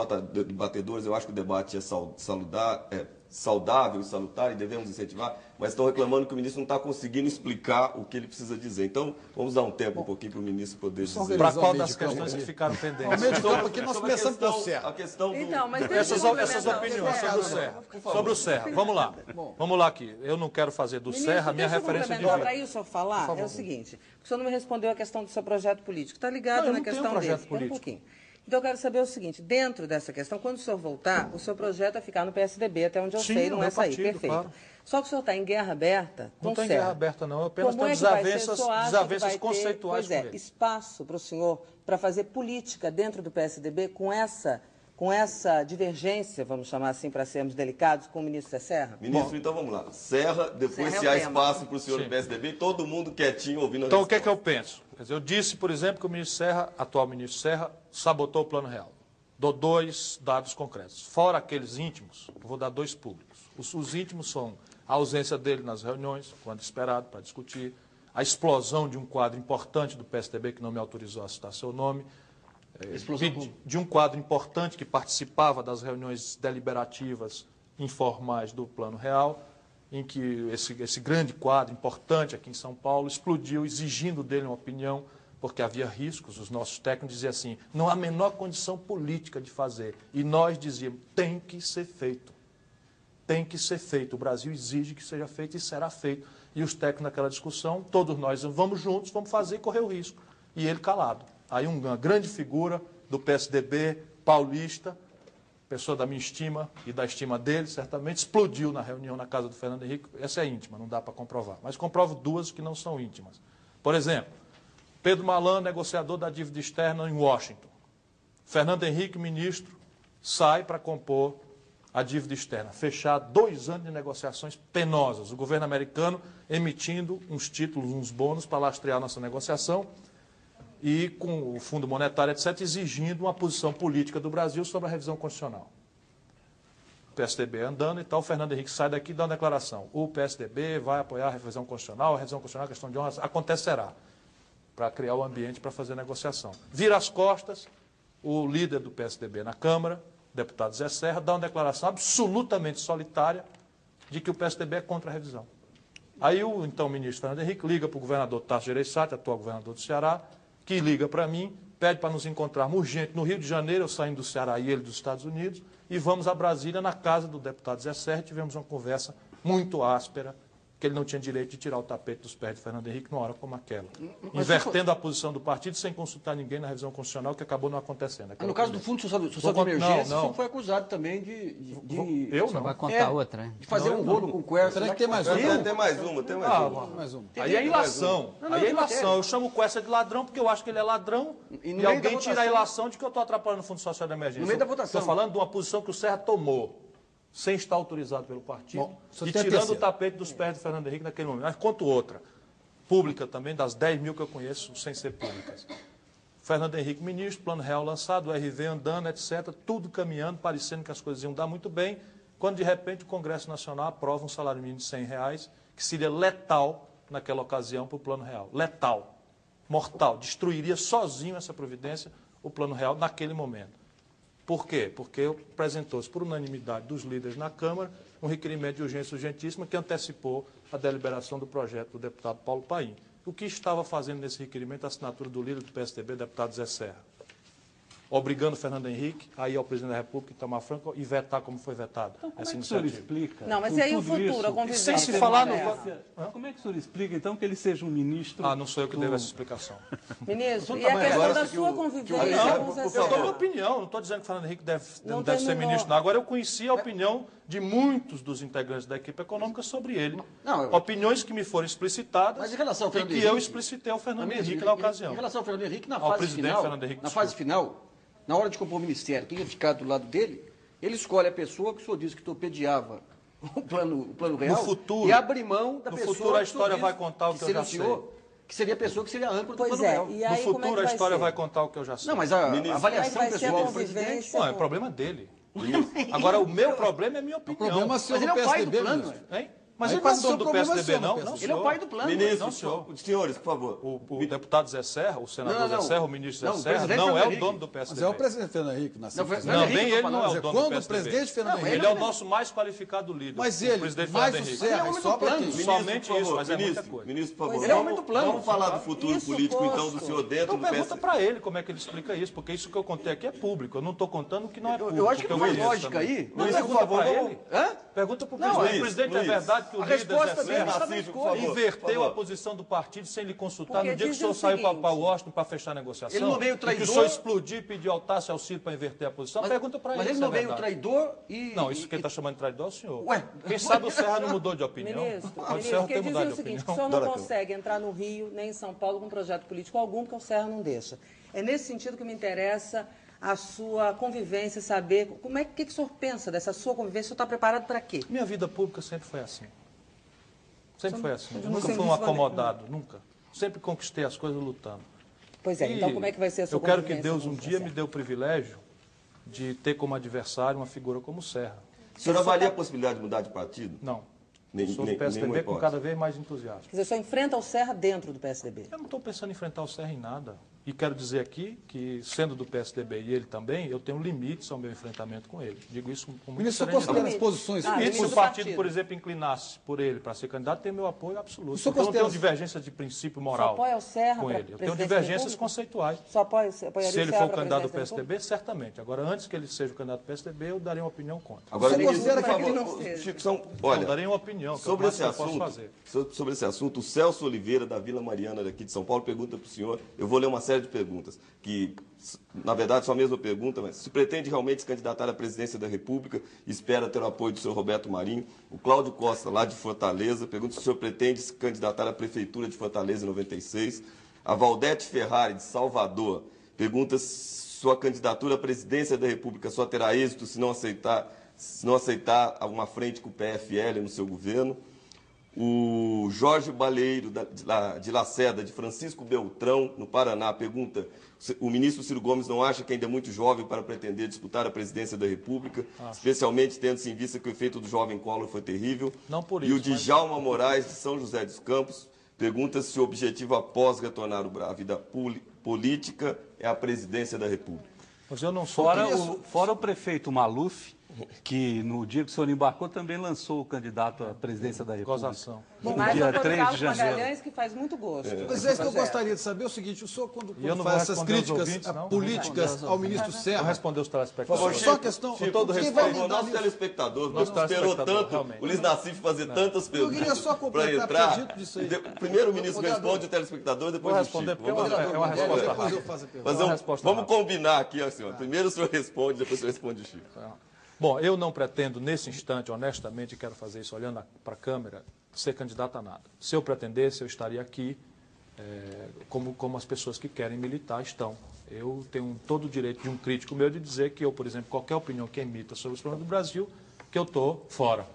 debatedores, eu acho que o debate é, saludar, é saudável e salutar e devemos incentivar, mas estão reclamando que o ministro não está conseguindo explicar o que ele precisa dizer. Então, vamos dar um tempo um pouquinho para o ministro poder dizer. Para qual o meio das campo questões que ficaram Ao pendentes? meio de campo aqui nós começamos pelo questão- Serra. A questão do... Então, mas deixa Essas, eu essas opiniões sobre o. Serra. Sobre o Serra. Vamos lá. Vamos lá aqui. Eu não quero fazer do Ministro, Serra a minha referência de vida. Para isso eu falar, é o seguinte, o senhor não me respondeu a questão do seu projeto político. Está ligado Não, na não tenho questão projeto dele. Espera um político. pouquinho. Então eu quero saber o seguinte, dentro dessa questão, quando o senhor voltar, o seu projeto é ficar no PSDB, até onde eu Sim, sei, não é sair. partido, Perfeito. claro. Só que o senhor está em guerra aberta com Não estou em guerra aberta, não. Eu apenas Como tenho é desavenças, desavenças vai ter, conceituais pois é, com ele. espaço para o senhor para fazer política dentro do PSDB com essa, com essa divergência, vamos chamar assim, para sermos delicados, com o ministro Zé Serra? Ministro, então vamos lá. Serra, depois Serra se há tema. espaço para o senhor Sim. do PSDB, todo mundo quietinho ouvindo a Então, o que é que resposta. eu penso? Dizer, eu disse, por exemplo, que o ministro Serra, atual ministro Serra, sabotou o Plano Real. Dou dois dados concretos. Fora aqueles íntimos, vou dar dois públicos. Os, os íntimos são a ausência dele nas reuniões, quando esperado, para discutir, a explosão de um quadro importante do PSDB, que não me autorizou a citar seu nome, eh, Explosão de, de um quadro importante que participava das reuniões deliberativas informais do Plano Real, em que esse, esse grande quadro importante aqui em São Paulo explodiu, exigindo dele uma opinião, porque havia riscos. Os nossos técnicos diziam assim: não há a menor condição política de fazer. E nós dizíamos: tem que ser feito. Tem que ser feito. O Brasil exige que seja feito e será feito. E os técnicos naquela discussão, todos nós vamos juntos, vamos fazer e correr o risco. E ele calado. Aí uma grande figura do PSDB paulista, pessoa da minha estima e da estima dele, certamente, explodiu na reunião na casa do Fernando Henrique. Essa é íntima, não dá para comprovar. Mas comprovo duas que não são íntimas. Por exemplo, Pedro Malan, negociador da dívida externa em Washington. Fernando Henrique, ministro, sai para compor a dívida externa. Fechar dois anos de negociações penosas. O governo americano emitindo uns títulos, uns bônus para lastrear nossa negociação e com o Fundo Monetário, etc., exigindo uma posição política do Brasil sobre a revisão constitucional. O PSDB andando e tal, o Fernando Henrique sai daqui e dá uma declaração. O PSDB vai apoiar a revisão constitucional, a revisão constitucional é questão de honra, acontecerá, para criar o ambiente para fazer negociação. Vira as costas, o líder do PSDB na Câmara, deputado Zé Serra, dá uma declaração absolutamente solitária de que o PSDB é contra a revisão. Aí o então ministro Fernando Henrique liga para o governador Tasso Gereissati, atual governador do Ceará, que liga para mim, pede para nos encontrarmos urgente no Rio de Janeiro, eu saindo do Ceará e ele dos Estados Unidos, e vamos a Brasília, na casa do deputado Zé Serra, tivemos uma conversa muito áspera que ele não tinha direito de tirar o tapete dos pés de Fernando Henrique numa hora como aquela. Mas Invertendo a posição do partido sem consultar ninguém na revisão constitucional, que acabou não acontecendo. Ah, No caso do Fundo Social, Social de Vou con- Emergência, não, não. o senhor foi acusado também de... de- de- Eu não. vai contar É, outra, hein? De fazer um rolo com o Quercia. Lá que tem foi mais uma. Tem, tem mais uma, tem mais Ah, uma. Mais um. Aí é ilação. Não, não, aí é ilação. Eu chamo o Cuesta de ladrão porque eu acho que ele é ladrão E e, alguém tira a ilação de que eu estou atrapalhando o Fundo Social de Emergência. No meio da votação. Estou falando de uma posição que o Serra tomou, sem estar autorizado pelo partido, Bom, e tirando o tapete dos pés de Fernando Henrique naquele momento. Mas conto outra, pública também, das 10 mil que eu conheço, sem ser públicas. Fernando Henrique, ministro, plano real lançado, o RV andando, etc., tudo caminhando, parecendo que as coisas iam dar muito bem, quando de repente o Congresso Nacional aprova um salário mínimo de 100 reais, que seria letal naquela ocasião para o plano real. Letal, mortal, destruiria sozinho essa providência, o plano real, naquele momento. Por quê? Porque apresentou-se por unanimidade dos líderes na Câmara um requerimento de urgência urgentíssima que antecipou a deliberação do projeto do deputado Paulo Paim. O que estava fazendo nesse requerimento a assinatura do líder do PSDB, deputado Zé Serra? Obrigando Fernando Henrique a ir ao presidente da República, Itamar Franco, e vetar como foi vetado Então, como essa é que o senhor explica? Não, mas e aí o futuro, isso? a convivência? sem se falar no-. Como é que o senhor explica, então, que ele seja um ministro... Ah, não sou eu que do- devo essa explicação. Ministro, e a questão da que sua que convivência Alexandre, com por o Zé Eu dou minha opinião, não estou dizendo que Fernando Henrique deve, Não não deve ser ministro. Não. Agora, eu conheci a opinião de muitos dos integrantes da equipe econômica sobre ele. Não, eu- Opiniões que me foram explicitadas Mas em relação ao e Fernando que eu Henrique- explicitei ao Fernando Henrique em- na ocasião. Em relação ao Fernando Henrique, na fase presidente final, Fernando Henrique, na fase final, na hora de compor o ministério, quem ia ficar do lado dele, ele escolhe a pessoa que o senhor disse que torpedeava o plano, o plano real futuro- e abre mão da no pessoa futuro a que o história vai contar o que eu seria já senhor, Que seria a pessoa que seria a âncora do Pois plano é, real. e No aí como é que futuro a vai história ser? vai contar o que eu já sei. Não, mas a, a é que avaliação a pessoal do presidente... Bom, é problema dele. Agora, o meu problema é a minha O opinião. problema é seu Mas do ele é o pai do PSDB, plano, ministro. Hein? Mas ele é o dono do PSDB, não? Não, PSDB. Ele é o pai do plano. Ministro, Não, senhor. senhores, por favor. O, o deputado Zé Serra, o senador Não, não. Zé Serra, o ministro Não, Zé o Serra, não é o dono do Mas PSDB. é o presidente Fernando Henrique na Não, Não, nem ele não é o dono do quando o PSDB. presidente Fernando Não, Henrique... Ele é o nosso mais qualificado líder. Mas o ele, presidente mais Fernando o Henrique. Serra, Ele é só homem do para Somente isso, mas é muita ministro, coisa. Ministro, por favor. é. Ele é homem do plano. Vamos falar do futuro político, então, do senhor dentro Então do pergunta PSDB. para ele como é que ele explica isso, porque isso que eu contei aqui é público. Eu não estou contando o que não é público. eu acho que porque não faz conheço lógica aí. Não, Luiz, por pergunta favor, vamos- ele. Hã? Pergunta para o Não, presidente. Luiz, presidente, Luiz. é verdade que o A líder resposta dele está na escolha. favor. inverteu a posição do partido sem lhe consultar Porque no dia que o senhor o saiu para seguinte- para Washington para fechar a negociação. Ele não veio E que traidor- o senhor explodiu e pediu ao Tássio auxílio para inverter a posição. Mas- Pergunta para ele. Mas ele não é veio traidor e... Não, isso e- quem está chamando de traidor é o senhor. Ué, Quem sabe o Serra não mudou de opinião. Ministro, Pode ministro, Serra porque ter dizia mudado o de seguinte, que o opinião. senhor não Dora consegue entrar no Rio nem em São Paulo com projeto político algum, porque o Serra não deixa. É nesse sentido que me interessa a sua convivência, saber como é que, que o senhor pensa dessa sua convivência, o senhor está preparado para quê? Minha vida pública sempre foi assim. Sempre foi assim. Eu nunca fui um acomodado, nunca. Sempre conquistei as coisas lutando. Pois é, E então como é que vai ser a sua Eu quero que Deus um dia me dê o privilégio de ter como adversário uma figura como o Serra. O senhor avalia a possibilidade de mudar de partido? Não. Nem- Sou do nem- PSDB com cada vez mais entusiasmo. Quer dizer, o senhor enfrenta o Serra dentro do PSDB. Eu não estou pensando em enfrentar o Serra em nada. E quero dizer aqui que, sendo do PSDB e ele também, eu tenho limites ao meu enfrentamento com ele. Digo isso com muita Ministro, considera as posições... Ah, E se o do partido, partido. por exemplo, inclinasse por ele para ser candidato, tem meu apoio absoluto. Então, eu não tenho divergência de princípio moral apoia o Serra com ele. Eu tenho divergências conceituais. Só apoia, Se ele Serra for candidato do PSDB, certamente. Agora, antes que ele seja o candidato do PSDB, eu daria uma opinião contra. Agora, Você considera que ele não seja? Chico, são, Não, olha, daria uma opinião, sobre é o esse eu assunto, sobre esse assunto, o Celso Oliveira da Vila Mariana daqui de São Paulo pergunta para o senhor. Eu vou ler uma série de perguntas que, na verdade, são a mesma pergunta, mas se pretende realmente se candidatar à presidência da República, espera ter o apoio do senhor Roberto Marinho. O Cláudio Costa, lá de Fortaleza, pergunta se o senhor pretende se candidatar à prefeitura de Fortaleza em 96. A Valdete Ferrari de Salvador pergunta se sua candidatura à presidência da República só terá êxito se não aceitar se não aceitar uma frente com o PFL no seu governo. O Jorge Baleiro, de, La- de Laceda, de Francisco Beltrão, no Paraná, pergunta: se o ministro Ciro Gomes não acha que ainda é muito jovem para pretender disputar a presidência da República, especialmente tendo-se em vista que o efeito do jovem Collor foi terrível? Não por E o isso, mas- Djalma Moraes, de São José dos Campos, pergunta se o objetivo após retornar à vida política é a presidência da República. Mas eu não sou... Fora o, fora o prefeito Maluf, que no dia que o senhor embarcou também lançou o candidato à presidência da República. Gozação. No Mas dia o Antônio 3 de janeiro. Magalhães que faz muito gosto. Mas é isso que eu gostaria de saber, é o seguinte, o senhor quando, eu quando não faz vou essas críticas ouvintes, não? políticas ao ministro Vou Serra, responder os Por telespectadores. favor, Só a questão- Chico, todo quem respeito vai- ao nosso telespectador, Nosso esperou tanto realmente. o Luiz Nassif fazer tantas perguntas queria só para entrar. disso aí. De- Primeiro o ministro responde o telespectador, depois Vou o responder, Chico. porque é uma- é resposta eu rápida. faço a pergunta. fazer Uma resposta Vamos combinar aqui, assim, ó. Primeiro o senhor responde, depois o senhor responde o Chico. Bom, eu não pretendo, nesse instante, honestamente, quero fazer isso olhando para a câmera, ser candidato a nada. Se eu pretendesse, eu estaria aqui eh, como, como as pessoas que querem militar estão. Eu tenho todo o direito de um crítico meu de dizer que eu, por exemplo, qualquer opinião que emita sobre os problemas do Brasil, que eu estou fora.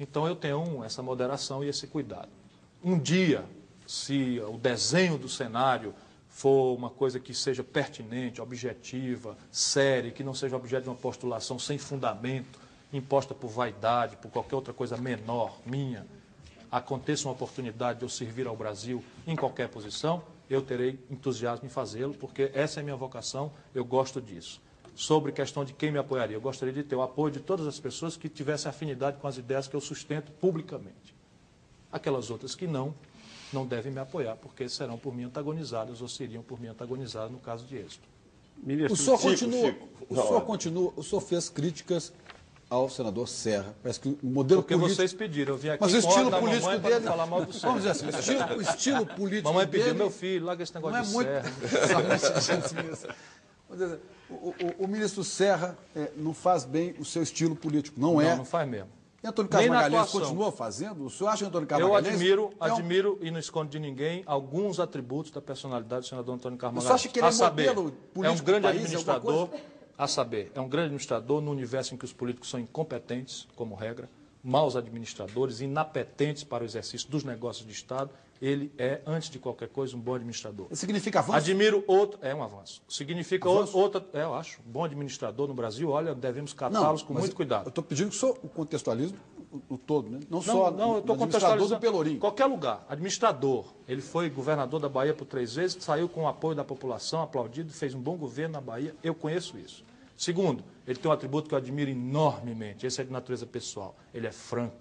Então eu tenho essa moderação e esse cuidado. Um dia, se o desenho do cenário for uma coisa que seja pertinente, objetiva, séria, que não seja objeto de uma postulação sem fundamento, imposta por vaidade, por qualquer outra coisa menor, minha, aconteça uma oportunidade de eu servir ao Brasil em qualquer posição, eu terei entusiasmo em fazê-lo, porque essa é a minha vocação, eu gosto disso. Sobre questão de quem me apoiaria, eu gostaria de ter o apoio de todas as pessoas que tivessem afinidade com as ideias que eu sustento publicamente. Aquelas outras que não, não devem me apoiar, porque serão por mim antagonizadas ou seriam por mim antagonizadas no caso de êxito. Ministro, O senhor Chico, continua, Chico. o Não, senhor é. continua, o senhor fez críticas ao senador Serra. Parece que o modelo Porque político... vocês pediram, eu vim aqui Mas o estilo da político mamãe não dele... falar mal do Serra. Vamos dizer assim, o estilo, o estilo político Mamãe pediu, dele... meu filho, larga esse negócio não é de muito... Serra. O, o- o ministro Serra é, não faz bem o seu estilo político, não, é. Não, não faz mesmo. E Antônio Carlos Magalhães continua fazendo? O senhor acha que Antônio Carlos Eu Magalhães... admiro, é um- admiro e não escondo de ninguém alguns atributos da personalidade do senador Antônio Carlos Você Magalhães. acha que ele é a saber, modelo é um político grande país, administrador, a saber, é um grande administrador no universo em que os políticos são incompetentes, como regra, maus administradores, inapetentes para o exercício dos negócios de Estado. Ele é, antes de qualquer coisa, um bom administrador. Significa avanço? Admiro outro. É um avanço. Significa Avanço? outra. É, eu acho. Bom administrador no Brasil, olha, devemos catá-los com muito cuidado. Eu estou pedindo que o senhor contextualize o, todo, né? Não, Não, só não, eu estou contextualizando. do Pelourinho. Qualquer lugar. Administrador. Ele foi governador da Bahia por três vezes, saiu com o apoio da população, aplaudido, fez um bom governo na Bahia. Eu conheço isso. Segundo, ele tem um atributo que eu admiro enormemente. Esse é de natureza pessoal. Ele é franco,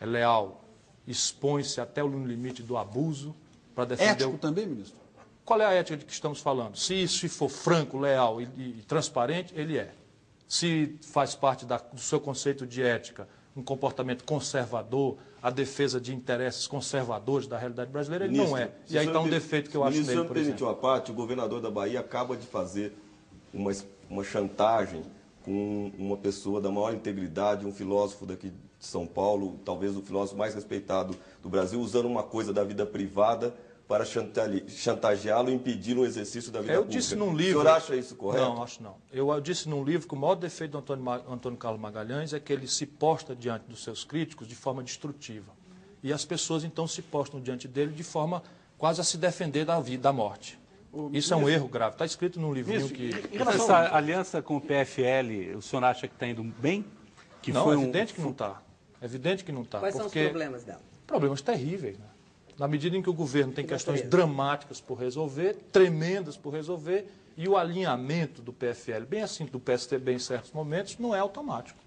é leal, expõe-se até o limite do abuso para defender Ético o... também, ministro? Qual é a ética de que estamos falando? Se isso for franco, leal e, e- e transparente, ele é. Se faz parte da- do seu conceito de ética um comportamento conservador, a defesa de interesses conservadores da realidade brasileira, ele não é. Ministro, se E aí o está um defeito que eu acho Ministro, se nele, o por senhor me permitiu exemplo. a parte, o governador da Bahia acaba de fazer uma, uma chantagem com uma pessoa da maior integridade, um filósofo daqui de São Paulo, talvez o filósofo mais respeitado do Brasil, usando uma coisa da vida privada para chantageá-lo e impedir o exercício da vida Eu pública. disse num livro. O senhor acha isso correto? Não, acho não. Eu, eu disse num livro que o maior defeito do Antônio, Antônio Carlos Magalhães é que ele se posta diante dos seus críticos de forma destrutiva. E as pessoas então se postam diante dele de forma quase a se defender da vida, da morte. Isso é um erro grave. Está escrito num livrinho que. Essa aliança com o PFL, o senhor acha que está indo bem? Que não, foi é um- evidente que não está. É evidente que não está. Quais são os porque problemas dela? Problemas terríveis. Né? Na medida em que o governo tem questões dramáticas por resolver, tremendas por resolver, e o alinhamento do PFL, bem assim do PSTB em certos momentos, não é automático.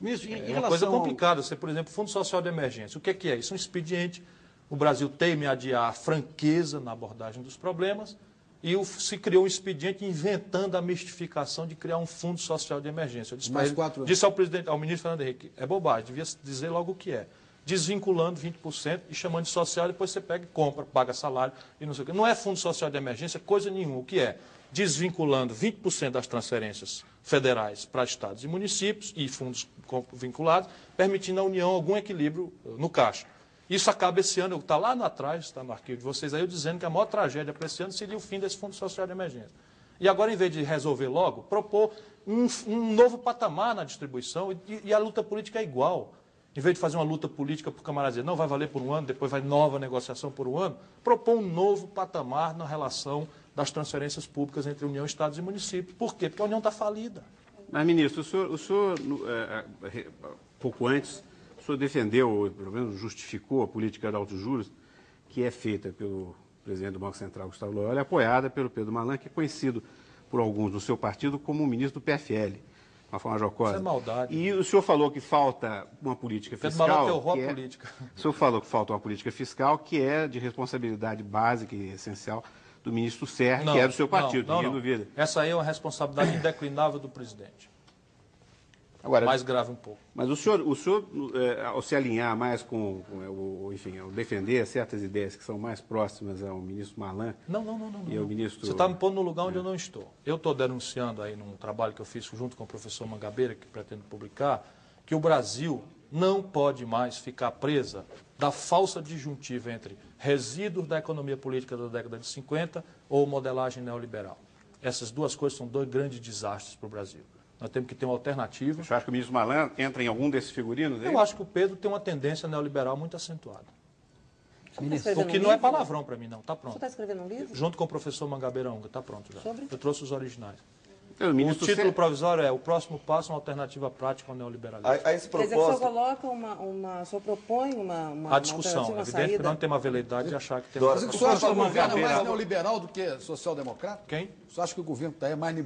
Ministro, em, em É uma coisa ao- complicada. Você, por exemplo, Fundo Social de Emergência. O que é que é? Isso é um expediente. O Brasil teme adiar a franqueza na abordagem dos problemas e o- se criou um expediente inventando a mistificação de criar um Fundo Social de Emergência. Eu disse, Mais ele- quatro anos. disse ao, presidente, ao ministro Fernando Henrique, é bobagem, devia dizer logo o que é. Desvinculando 20% e chamando de social, depois você pega e compra, paga salário e não sei o quê. Não é Fundo Social de Emergência, coisa nenhuma. O que é? Desvinculando 20% das transferências federais para estados e municípios e fundos vinculados, permitindo à União algum equilíbrio eh, no caixa. Isso acaba esse ano, está lá atrás, está no arquivo de vocês aí, eu dizendo que a maior tragédia para esse ano seria o fim desse Fundo Social de Emergência. E agora, em vez de resolver logo, propor um, um novo patamar na distribuição e, e a luta política é igual. Em vez de fazer uma luta política para o não, vai valer por um ano, depois vai nova negociação por um ano, propor um novo patamar na relação das transferências públicas entre União, Estados e municípios. Por quê? Porque a União está falida. Mas, ministro, o senhor, o senhor é, re- pouco antes, senhor defendeu, ou pelo menos justificou a política de altos juros que é feita pelo presidente do Banco Central, Gustavo Loyola, e apoiada pelo Pedro Malan, que é conhecido por alguns do seu partido como o ministro do PFL. uma forma jocosa. Isso é maldade. E o senhor falou que falta uma política Pedro fiscal. Que à é- política. O senhor falou que falta uma política fiscal que é de responsabilidade básica e essencial do ministro Serra, que é do seu partido, não, não. duvida. Essa aí é uma responsabilidade indeclinável do presidente. Agora, Mais grave um pouco. Mas o senhor, o senhor eh, ao se alinhar mais com, com o, enfim, ao defender certas ideias que são mais próximas ao ministro Malan Não, não, não, não. e ao ministro... Você está me pondo no lugar onde eu não estou. Eu estou denunciando aí num trabalho que eu fiz junto com o professor Mangabeira, que pretendo publicar, que o Brasil não pode mais ficar presa da falsa disjuntiva entre resíduos da economia política da década de 50 ou modelagem neoliberal. Essas duas coisas são dois grandes desastres para o Brasil. Nós temos que ter uma alternativa. Senhor acha que o ministro Malan entra em algum desses figurinos? aí? Eu acho que o Pedro tem uma tendência neoliberal muito acentuada. Você está escrevendo O que um não é palavrão para mim, não. Está pronto. está escrevendo um livro? Junto com o professor Mangabeira Unga, está pronto já. Sobre? Eu trouxe os originais. O O ministro título provisório é O próximo passo, uma alternativa prática ao neoliberalismo. A, a esse Quer dizer que o senhor propósito, coloca uma, uma, o senhor propõe uma, uma, A discussão. uma É evidente que saída. não tem uma veleidade de achar que tem Mas uma o senhor acha que o governo é mais neoliberal do que social-democrata? Quem? O senhor acha que o governo daí é mais,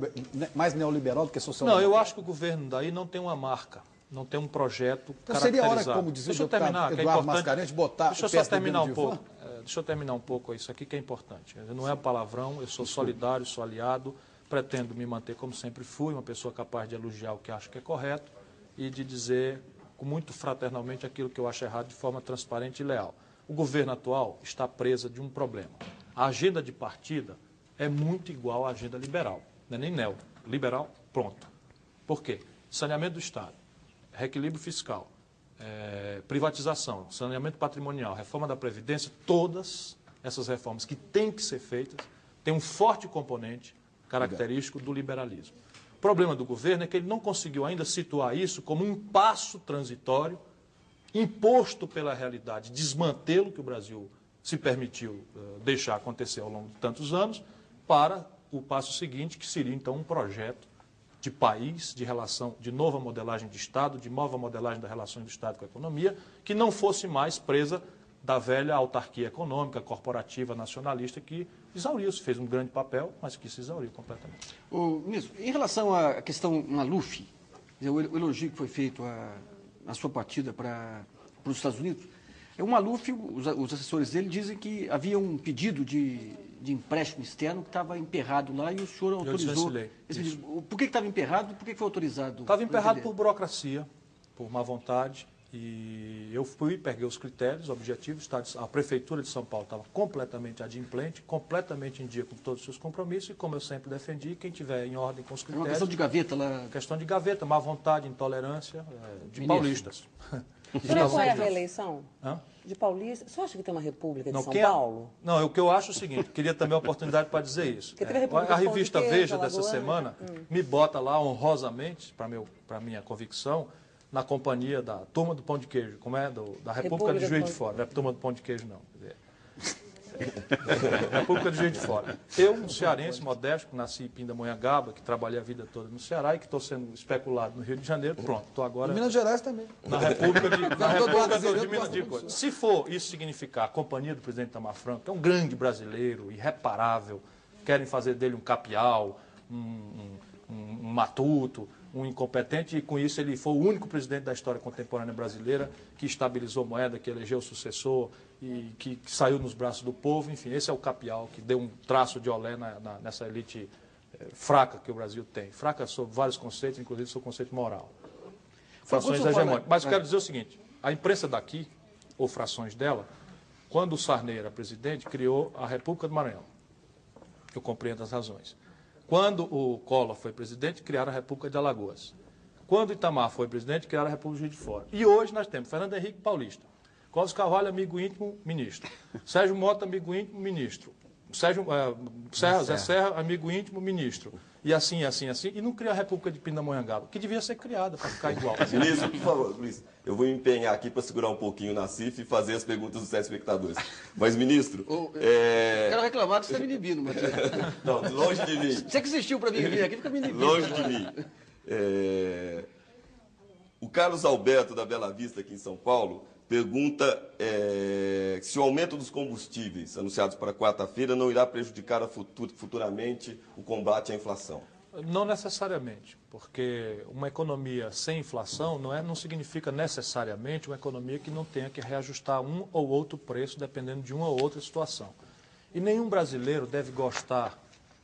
mais neoliberal do que Não, social-democrata? eu acho que o governo daí não tem uma marca, não tem um projeto Então seria hora, como dizia o Deixa eu deputado terminar, que é Eduardo importante. Mascarenhas, botar Deixa eu o só terminar um pouco. É, Deixa eu terminar um pouco isso aqui que é importante. Não é palavrão, eu sou solidário, sou aliado, pretendo me manter como sempre fui, uma pessoa capaz de elogiar o que acho que é correto e de dizer muito fraternalmente aquilo que eu acho errado de forma transparente e leal. O governo atual está presa de um problema. A agenda de partida é muito igual à agenda liberal, não é nem neo, liberal, pronto. Por quê? Saneamento do Estado, reequilíbrio fiscal, eh, privatização, saneamento patrimonial, reforma da Previdência, todas essas reformas que têm que ser feitas têm um forte componente característico do liberalismo. O problema do governo é que ele não conseguiu ainda situar isso como um passo transitório imposto pela realidade, desmantelo que o Brasil se permitiu eh, deixar acontecer ao longo de tantos anos, para o passo seguinte, que seria então um projeto de país, de relação, de nova modelagem de Estado, de nova modelagem da relação do Estado com a economia, que não fosse mais presa da velha autarquia econômica, corporativa, nacionalista, que exauriu-se, fez um grande papel, mas que se exauriu completamente. O ministro, em relação à questão dizer, o elogio que foi feito à, sua partida para, para os Estados Unidos, é o Maluf, os, os assessores dele dizem que havia um pedido de, de empréstimo externo que estava emperrado lá e o senhor autorizou. desvencilhei. esse pedido. Por que estava emperrado? Por que foi autorizado? Estava emperrado por burocracia, por má vontade, e eu fui, peguei os critérios, objetivos, tá, a Prefeitura de São Paulo estava completamente adimplente, completamente em dia com todos os seus compromissos, e como eu sempre defendi, quem tiver em ordem com os É uma critérios... questão de gaveta lá. questão de gaveta, má vontade, intolerância é, de Ministro. paulistas. O senhor apoia a reeleição? Hã? De Paulista? Você acha que tem uma república de Não, São quem é- Paulo? Não, o que eu acho é o seguinte, queria também a oportunidade para dizer isso. Porque teve a É, República a de revista Veja dessa semana Hum. me bota lá honrosamente, para minha convicção, na companhia da Turma do Pão de Queijo, como é? Do- da República, República de do Juiz de Fora, não é Turma do Pão de Queijo não. quer dizer, República de Juiz de Fora. Eu, um cearense modesto, que nasci em Pindamonhangaba, que trabalhei a vida toda no Ceará e que estou sendo especulado no Rio de Janeiro, pronto, estou agora... Em Minas Gerais também. Na República de, na República de Minas. Se for isso significar a companhia do presidente Tamar Franco, que é um grande brasileiro, irreparável, querem fazer dele um capial, um- um- um matuto, um incompetente, e com isso ele foi o único presidente da história contemporânea brasileira que estabilizou moeda, que elegeu o sucessor e que, que saiu nos braços do povo. Enfim, esse é o capial que deu um traço de olé na- na- nessa elite eh, fraca que o Brasil tem. Fraca sob vários conceitos, inclusive sob o conceito moral frações hegemônicas. Mas eu É. quero dizer o seguinte: a imprensa daqui, ou frações dela, quando o Sarney era presidente, criou a República do Maranhão. Eu compreendo as razões. Quando o Collor foi presidente, criaram a República de Alagoas. Quando o Itamar foi presidente, criaram a República de Juiz de Fora. E hoje nós temos Fernando Henrique Paulista, Cláudio Carvalho, amigo íntimo, ministro. Sérgio Mota, amigo íntimo, ministro. Sérgio, eh, Serra, Zé Serra, amigo íntimo, ministro. E assim, assim, assim. E não cria a República de Pindamonhangaba, que devia ser criada para ficar igual. Ministro, por favor, Luiz, eu vou me empenhar aqui para segurar um pouquinho na CIF e fazer as perguntas dos telespectadores. Mas, ministro, Ô, é... Quero reclamar que você está me inibindo, Matheus. Não, longe de mim. Você que insistiu para mim vir aqui, fica me inibindo. Longe de mim. É, O Carlos Alberto, da Bela Vista, aqui em São Paulo, pergunta é, se o aumento dos combustíveis anunciados para quarta-feira não irá prejudicar futuramente o combate à inflação. Não necessariamente, porque uma economia sem inflação não, é, não significa necessariamente uma economia que não tenha que reajustar um ou outro preço dependendo de uma ou outra situação. E nenhum brasileiro deve gostar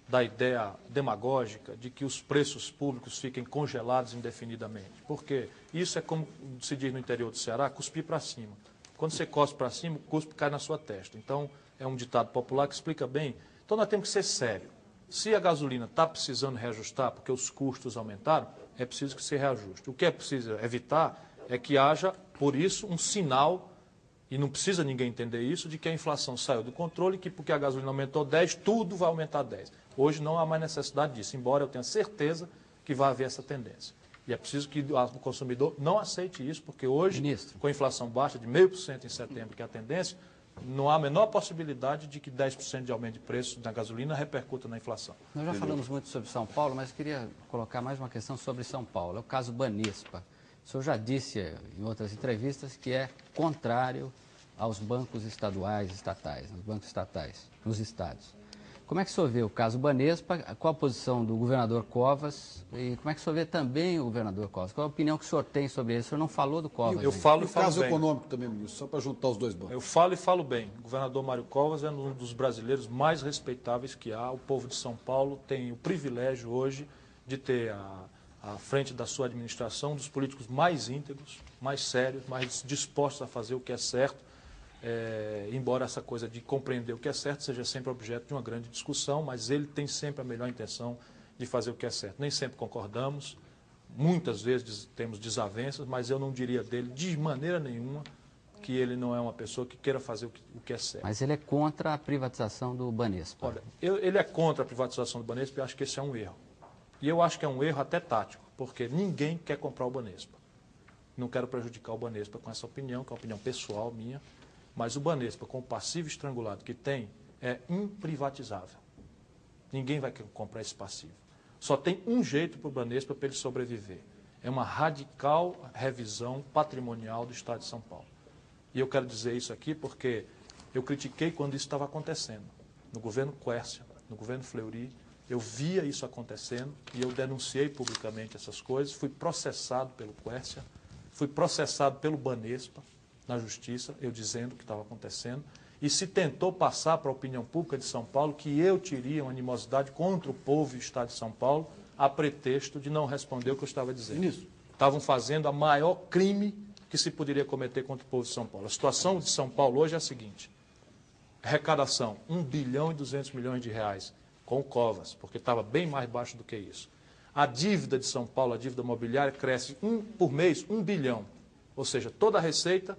da ideia demagógica de que os preços públicos fiquem congelados indefinidamente. Porque isso é como se diz no interior do Ceará, cuspir para cima. Quando você cospe para cima, o cuspe cai na sua testa. Então, é um ditado popular que explica bem. Então, nós temos que ser sérios. Se a gasolina está precisando reajustar porque os custos aumentaram, é preciso que se reajuste. O que é preciso evitar é que haja, por isso, um sinal, e não precisa ninguém entender isso, de que a inflação saiu do controle e que porque a gasolina aumentou 10, tudo vai aumentar 10. Hoje não há mais necessidade disso, embora eu tenha certeza que vai haver essa tendência. E é preciso que o consumidor não aceite isso, porque hoje, Ministro. com a inflação baixa de 0,5% em setembro, que é a tendência, não há a menor possibilidade de que 10% de aumento de preço da gasolina repercuta na inflação. Nós já falamos muito sobre São Paulo, mas queria colocar mais uma questão sobre São Paulo. É o caso Banespa. O senhor já disse eh, em outras entrevistas que é contrário aos bancos estaduais, estatais, aos bancos estatais, nos estados. Como é que o senhor vê o caso Banespa? Qual a posição do governador Covas? E como é que o senhor vê também o governador Covas? Qual a opinião que o senhor tem sobre isso? O senhor não falou do Covas. Eu ainda. falo E o falo caso bem. econômico também, ministro, só para juntar os dois bancos. Eu falo e falo bem. O governador Mário Covas é um dos brasileiros mais respeitáveis que há. O povo de São Paulo tem o privilégio hoje de ter à, à frente da sua administração um dos políticos mais íntegros, mais sérios, mais dispostos a fazer o que é certo. É, embora essa coisa de compreender o que é certo seja sempre objeto de uma grande discussão, mas ele tem sempre a melhor intenção de fazer o que é certo. Nem sempre concordamos, muitas vezes temos desavenças, mas eu não diria dele de maneira nenhuma que ele não é uma pessoa que queira fazer o que, o que é certo. Mas ele é contra a privatização do Banespa. Olha, eu- ele é contra a privatização do Banespa e acho que esse é um erro. E eu acho que é um erro até tático, porque ninguém quer comprar o Banespa. Não quero prejudicar o Banespa com essa opinião, que é uma opinião pessoal minha, mas o Banespa, com o passivo estrangulado que tem, é imprivatizável. Ninguém vai comprar esse passivo. Só tem um jeito para o Banespa para ele sobreviver. É uma radical revisão patrimonial do Estado de São Paulo. E eu quero dizer isso aqui porque eu critiquei quando isso estava acontecendo. No governo Quércia, no governo Fleury, eu via isso acontecendo e eu denunciei publicamente essas coisas. Fui processado pelo Quércia, fui processado pelo Banespa na justiça, eu dizendo o que estava acontecendo. E se tentou passar para a opinião pública de São Paulo que eu teria uma animosidade contra o povo e o Estado de São Paulo, a pretexto de não responder o que eu estava dizendo. Ministro. Estavam fazendo a maior crime que se poderia cometer contra o povo de São Paulo. A situação de São Paulo hoje é a seguinte: arrecadação 1 bilhão e 200 milhões de reais com Covas, porque estava bem mais baixo do que isso. A dívida de São Paulo, a dívida mobiliária, cresce um, por mês 1 bilhão. Ou seja, toda a receita,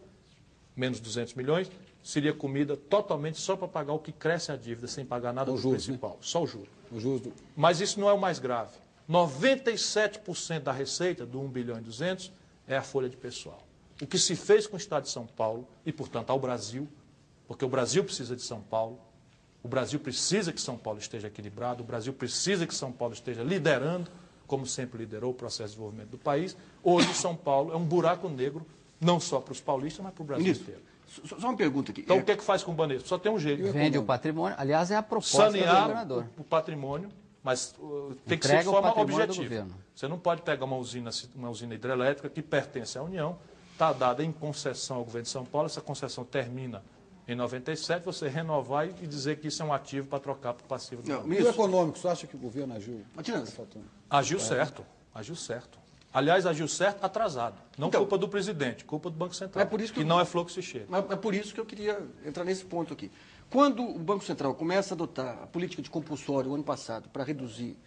menos 200 milhões, seria comida totalmente só para pagar o que cresce a dívida, sem pagar nada do juros, né? principal, só o juro. O juros do... Mas isso não é o mais grave. 97% da receita do 1 bilhão e 200 é a folha de pessoal. O que se fez com o Estado de São Paulo e, portanto, ao Brasil, porque o Brasil precisa de São Paulo, o Brasil precisa que São Paulo esteja equilibrado, o Brasil precisa que São Paulo esteja liderando, como sempre liderou o processo de desenvolvimento do país. Hoje, São Paulo é um buraco negro, não só para os paulistas, mas para o Brasil Ministro, inteiro. só, só uma pergunta aqui. Então, É, o que é que faz com o Banespa? Só tem um jeito. Vende o patrimônio. Aliás, é a proposta do sanear governador. o, o patrimônio, mas uh, tem que Entrega ser de forma do objetiva. Você não pode pegar uma usina, uma usina hidrelétrica que pertence à União, está dada em concessão ao governo de São Paulo, essa concessão termina em 97, você renovar e dizer que isso é um ativo para trocar para o passivo do Não, governo. E o econômico, você acha que o governo agiu? Tá. Agiu certo, agiu certo. Aliás, agiu certo atrasado. Não Então- culpa do presidente, culpa do Banco Central. É por isso que que eu- não é fluxo e cheiro. É por isso que eu queria entrar nesse ponto aqui. Quando o Banco Central começa a adotar a política de compulsório o ano passado para reduzir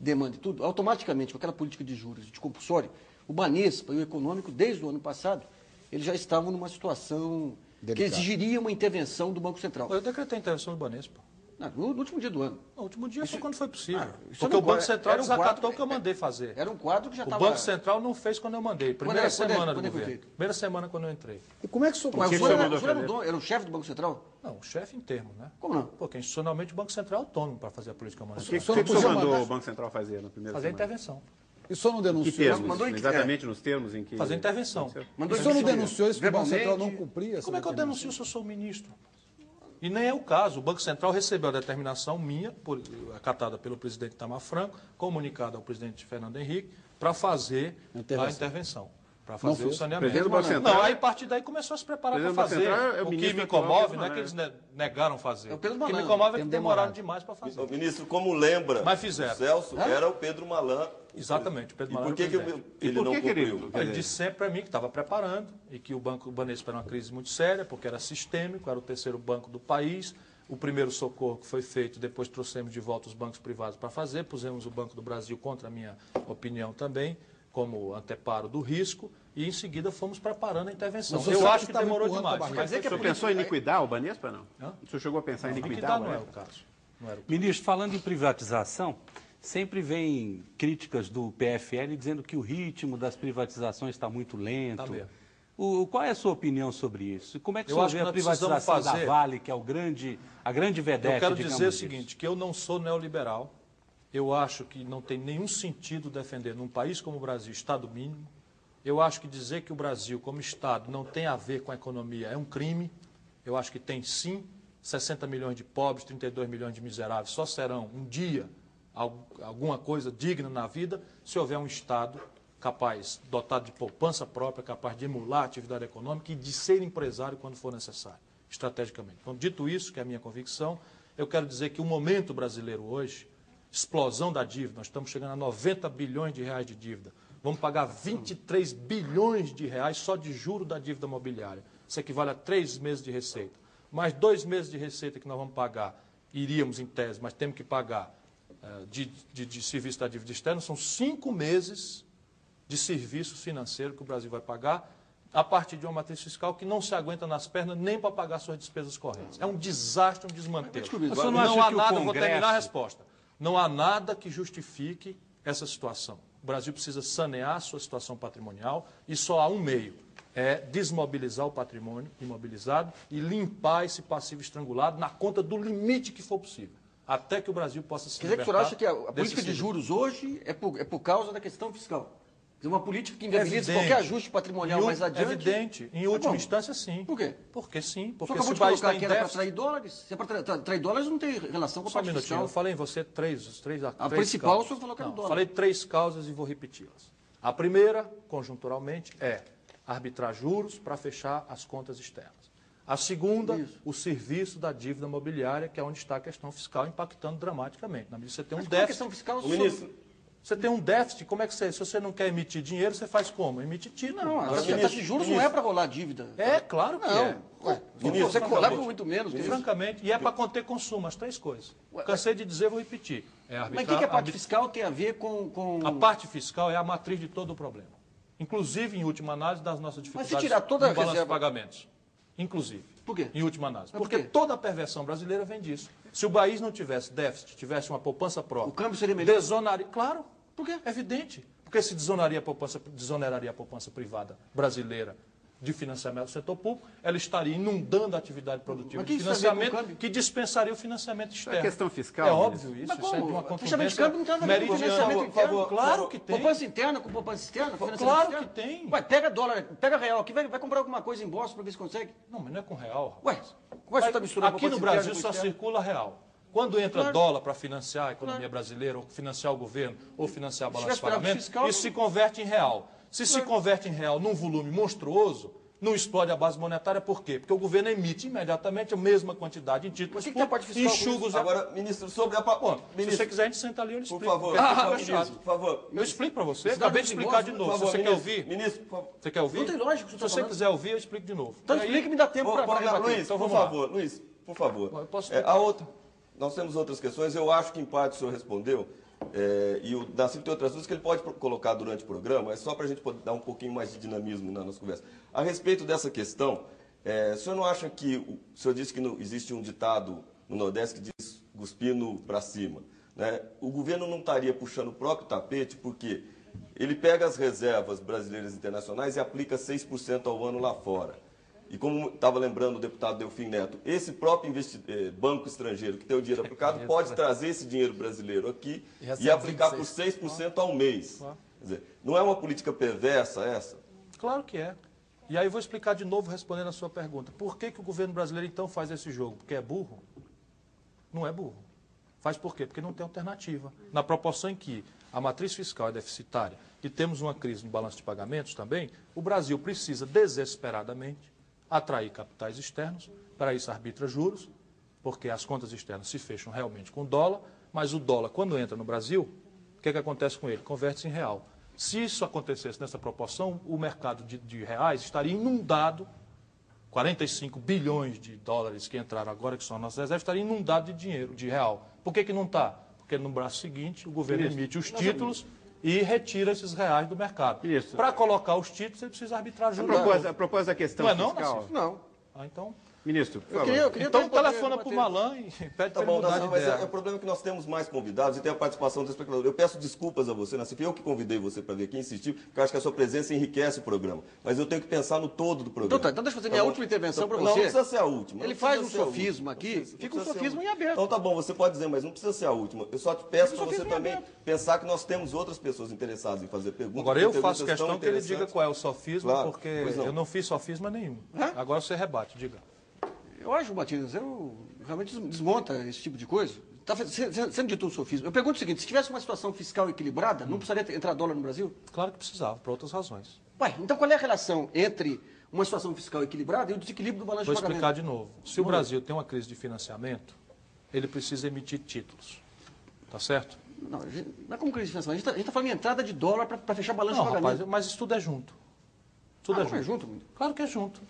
demanda e tudo, automaticamente com aquela política de juros de compulsório, o Banespa e o econômico, desde o ano passado, eles já estavam numa situação que Delicada. exigiria uma intervenção do Banco Central. Eu decretei a intervenção do Banespa. Não, no, no último dia do ano. No último dia foi quando foi possível. Ah, isso Porque não o Banco Central era um desacatou quadro- o que eu mandei fazer. Era um quadro que já O estava... Banco Central não fez quando eu mandei. Primeira Quando é- quando é- semana quando é do que foi governo. feito? Primeira semana quando eu entrei. E como é que o senhor Mas que o que o senhor, era, o senhor era, o fazer? dono- era o chefe do Banco Central? Não, o chefe em termo, né? Como não? Porque institucionalmente o Banco Central é autônomo para fazer a política O que, monetária. que, Só que não o senhor mandou mandar- o Banco Central fazer na primeira Fazer semana? intervenção. E só não Que denunciou? termos? Mandou em que- Exatamente nos termos em que... Fazer intervenção. Mandou O senhor não denunciou isso que o Banco? Central não cumpria? Como é que eu denuncio se eu sou ministro? E nem é o caso. O Banco Central recebeu a determinação minha, por, acatada pelo presidente Tamar Franco, comunicada ao presidente Fernando Henrique, para fazer Intervenção. a intervenção. Para fazer o saneamento. Central- Não, aí a partir daí começou a se preparar para fazer. É o o que me comove não é que eles ne- negaram fazer. É o Pedro o que me comove é que demoraram demais para fazer. Ô, Ministro, como lembra Mas fizeram. o Celso, era o Pedro Malan. Exatamente, o Pedro E Malan por que, o que ele E por não que ele- cumpriu? Disse sempre para mim que estava preparando e que o Banco Banespa era uma crise muito séria, porque era sistêmico, era o terceiro banco do país. O primeiro socorro que foi feito, depois trouxemos de volta os bancos privados para fazer, pusemos o Banco do Brasil contra a minha opinião também, como anteparo do risco, e em seguida fomos preparando a intervenção. Eu acho que estava demorou empurrando a demais. Mas é que O senhor pensou em liquidar o Banespa, não? Hã? O senhor chegou a pensar em liquidar liquidar o não é o caso. Não era o caso. Ministro, falando em privatização, sempre vem críticas do PFL dizendo que o ritmo das privatizações está muito lento. Tá mesmo. O, qual é a sua opinião sobre isso? E Como é que o Eu senhor acho vê que a privatização fazer- da Vale, que é o grande, a grande vedete, Eu quero dizer o disso? seguinte, que eu não sou neoliberal. Eu acho que não tem nenhum sentido defender num país como o Brasil Estado mínimo. Eu acho que dizer que o Brasil, como Estado, não tem a ver com a economia é um crime. Eu acho que tem sim. 60 milhões de pobres, 32 milhões de miseráveis só serão um dia al- alguma coisa digna na vida se houver um Estado capaz, dotado de poupança própria, capaz de emular a atividade econômica e de ser empresário quando for necessário, estrategicamente. Então, dito isso, que é a minha convicção, eu quero dizer que o momento brasileiro hoje, explosão da dívida, nós estamos chegando a 90 bilhões de reais de dívida. Vamos pagar 23 bilhões de reais só de juro da dívida mobiliária. Isso equivale a três meses de receita. Mais dois meses de receita que nós vamos pagar, iríamos em tese, mas temos que pagar eh, de, de, de serviço da dívida externa, são cinco meses de serviço financeiro que o Brasil vai pagar a partir de uma matriz fiscal que não se aguenta nas pernas nem para pagar suas despesas correntes. É um desastre, um desmantelo. não não há nada, eu vou Congresso- terminar a resposta. Não há nada que justifique essa situação. O Brasil precisa sanear a sua situação patrimonial e só há um meio, é desmobilizar o patrimônio imobilizado e limpar esse passivo estrangulado na conta do limite que for possível, até que o Brasil possa se Quer dizer que o senhor acha que a, política de juros hoje é por, é por causa da questão fiscal? Uma política que inviabiliza Evidente. qualquer ajuste patrimonial u- mais adiante. Evidente. Em Tá última instância, sim. Por quê? Porque sim. O Porque acabou se o de país colocar que era para trair dólares. Se é para trair, trair dólares, não tem relação com a Só um parte minutinho, eu fiscal. falei em você três, os três A três principal, causas. o senhor falou que era o Não, dólar. Falei três causas e vou repeti-las. A primeira, conjunturalmente, é arbitrar juros para fechar as contas externas. A segunda, Isso. o serviço da dívida mobiliária, que é onde está a questão fiscal impactando dramaticamente. Na medida que você tem um Mas qual é a déficit. questão fiscal? O ministro, Você tem um déficit, como é que você, se você não quer emitir dinheiro, você faz como? Emite título. Não, a Agora, a taxa de juros não é para rolar dívida. É, claro que Não. é. Ué, Ministro, você por muito menos. isso. Francamente, e é para conter consumo, as três coisas. Cansei de dizer, vou repetir. É Mas o arbitrar, que, que a parte arbit- fiscal tem a ver com. com... A parte fiscal é a matriz de todo o problema. Inclusive, em última análise, das nossas dificuldades se tirar toda a no de reserva- pagamentos. Inclusive. Por quê? Em última análise. Mas por Porque toda a perversão brasileira vem disso. Se o país não tivesse déficit, tivesse uma poupança própria... O câmbio seria melhor? Desonaria... Claro. Por quê? É evidente. Porque se desonaria a poupança, desoneraria a poupança privada brasileira de financiamento do setor público, ela estaria inundando a atividade produtiva Mas de financiamento que dispensaria o financiamento externo. questão fiscal, É óbvio isso. Mas isso é de como? uma Fechamento de câmbio não tem nada a ver com financiamento interno. Claro que tem. Poupança interna com poupança externa? com Claro externo? que tem. Ué, pega dólar, pega real aqui, vai, vai comprar alguma coisa em Boston para ver se consegue. Não, mas não é com real. Ué, rapaz. como é que você está misturando Aqui no Brasil só circula real. Quando entra Claro. dólar para financiar a economia brasileira, ou financiar o governo, ou financiar a balança de pagamento, fiscal, isso se converte em real. Se se converte em real num volume monstruoso, não explode a base monetária, por quê? Porque o governo emite imediatamente a mesma quantidade em títulos Mas o que que tem a parte fiscal agora, ministro, sobre a... pa- Bom, se você quiser, a gente senta ali e eu lhe por explico. favor, porque por favor, por favor. Eu explico para você, acabei de de explicar de novo. Por Se favor, você quer ministro, ouvir, Ministro, por favor. você quer ouvir? Não tem lógica o que Se você está você falando. quiser ouvir, eu explico de novo. Então explica e me dá tempo para rebater. Luiz, Então por favor, Luiz, por favor. Eu posso É, explicar. a outra, nós temos outras questões, eu acho que em parte o senhor respondeu, é, e o Dacido tem outras coisas que ele pode colocar durante o programa, é só para a gente poder dar um pouquinho mais de dinamismo na nossa conversa. A respeito dessa questão, é, o senhor não acha que, o, senhor disse que existe um ditado no Nordeste que diz cuspindo para cima, né? o governo não estaria puxando o próprio tapete porque ele pega as reservas brasileiras e internacionais e aplica 6% ao ano lá fora. E como estava lembrando o deputado Delfim Neto, esse próprio eh, banco estrangeiro que tem o dinheiro aplicado pode trazer esse dinheiro brasileiro aqui E e, aplicar 26. por 6% ao mês. Quer dizer, não é uma política perversa essa? Claro que é. E aí eu vou explicar de novo respondendo a sua pergunta. Por que, que o governo brasileiro então faz esse jogo? Porque é burro? Não é burro. Faz por quê? Porque não tem alternativa. Na proporção em que a matriz fiscal é deficitária e temos uma crise no balanço de pagamentos também, o Brasil precisa desesperadamente atrair capitais externos, para isso arbitra juros, porque as contas externas se fecham realmente com dólar, mas o dólar, quando entra no Brasil, o que, é que acontece com ele? Converte-se em real. Se isso acontecesse nessa proporção, o mercado de, de, reais estaria inundado, 45 bilhões de dólares que entraram agora, que são nossas reservas, estaria inundado de dinheiro, de real. Por que, que não está? Porque no braço seguinte o governo emite os títulos e retira esses reais do mercado. Para colocar os títulos, você precisa arbitrar juros. A propósito, a propósito da questão não é não, fiscal... Não. Ah, então... Ministro, por Eu favor. queria, eu queria Então telefona para o Malan e pede Tá para ele bom, mudar mas é, é o problema que nós temos mais convidados e tem a participação do espectador. Eu peço desculpas a você, Nassif. Eu que convidei você para vir aqui insistir, porque eu acho que a sua presença enriquece o programa. Mas eu tenho que pensar no todo do programa. Então tá, então deixa eu fazer minha bom? última intervenção Então, Não, você. não precisa ser a última. Ele Não faz um sofisma Não aqui, precisa- fica não um sofisma última. em aberto. Então tá bom, você pode dizer, mas não precisa ser a última. Eu só te peço para você também aberto. pensar que nós temos outras pessoas interessadas em fazer perguntas. Agora eu faço questão que ele diga qual é o sofisma, Claro, porque não. eu não fiz sofisma nenhum. Agora você rebate, diga. Eu acho, Matias, eu realmente desmonta esse tipo de coisa. Está sendo dito um sofismo. Eu pergunto o seguinte, se tivesse uma situação fiscal equilibrada, não precisaria entrar dólar no Brasil? Claro que precisava, por outras razões. Ué, então qual é a relação entre uma situação fiscal equilibrada e o desequilíbrio do balanço Vou de pagamento? explicar de novo. Se o Brasil tem uma crise de financiamento, ele precisa emitir títulos. Tá certo? Não, não é como crise de financiamento. A gente está falando em entrada de dólar para fechar balanço Não, de pagamento. rapaz, mas isso tudo é junto. Tudo Ah, é não é junto. junto? Claro que é junto.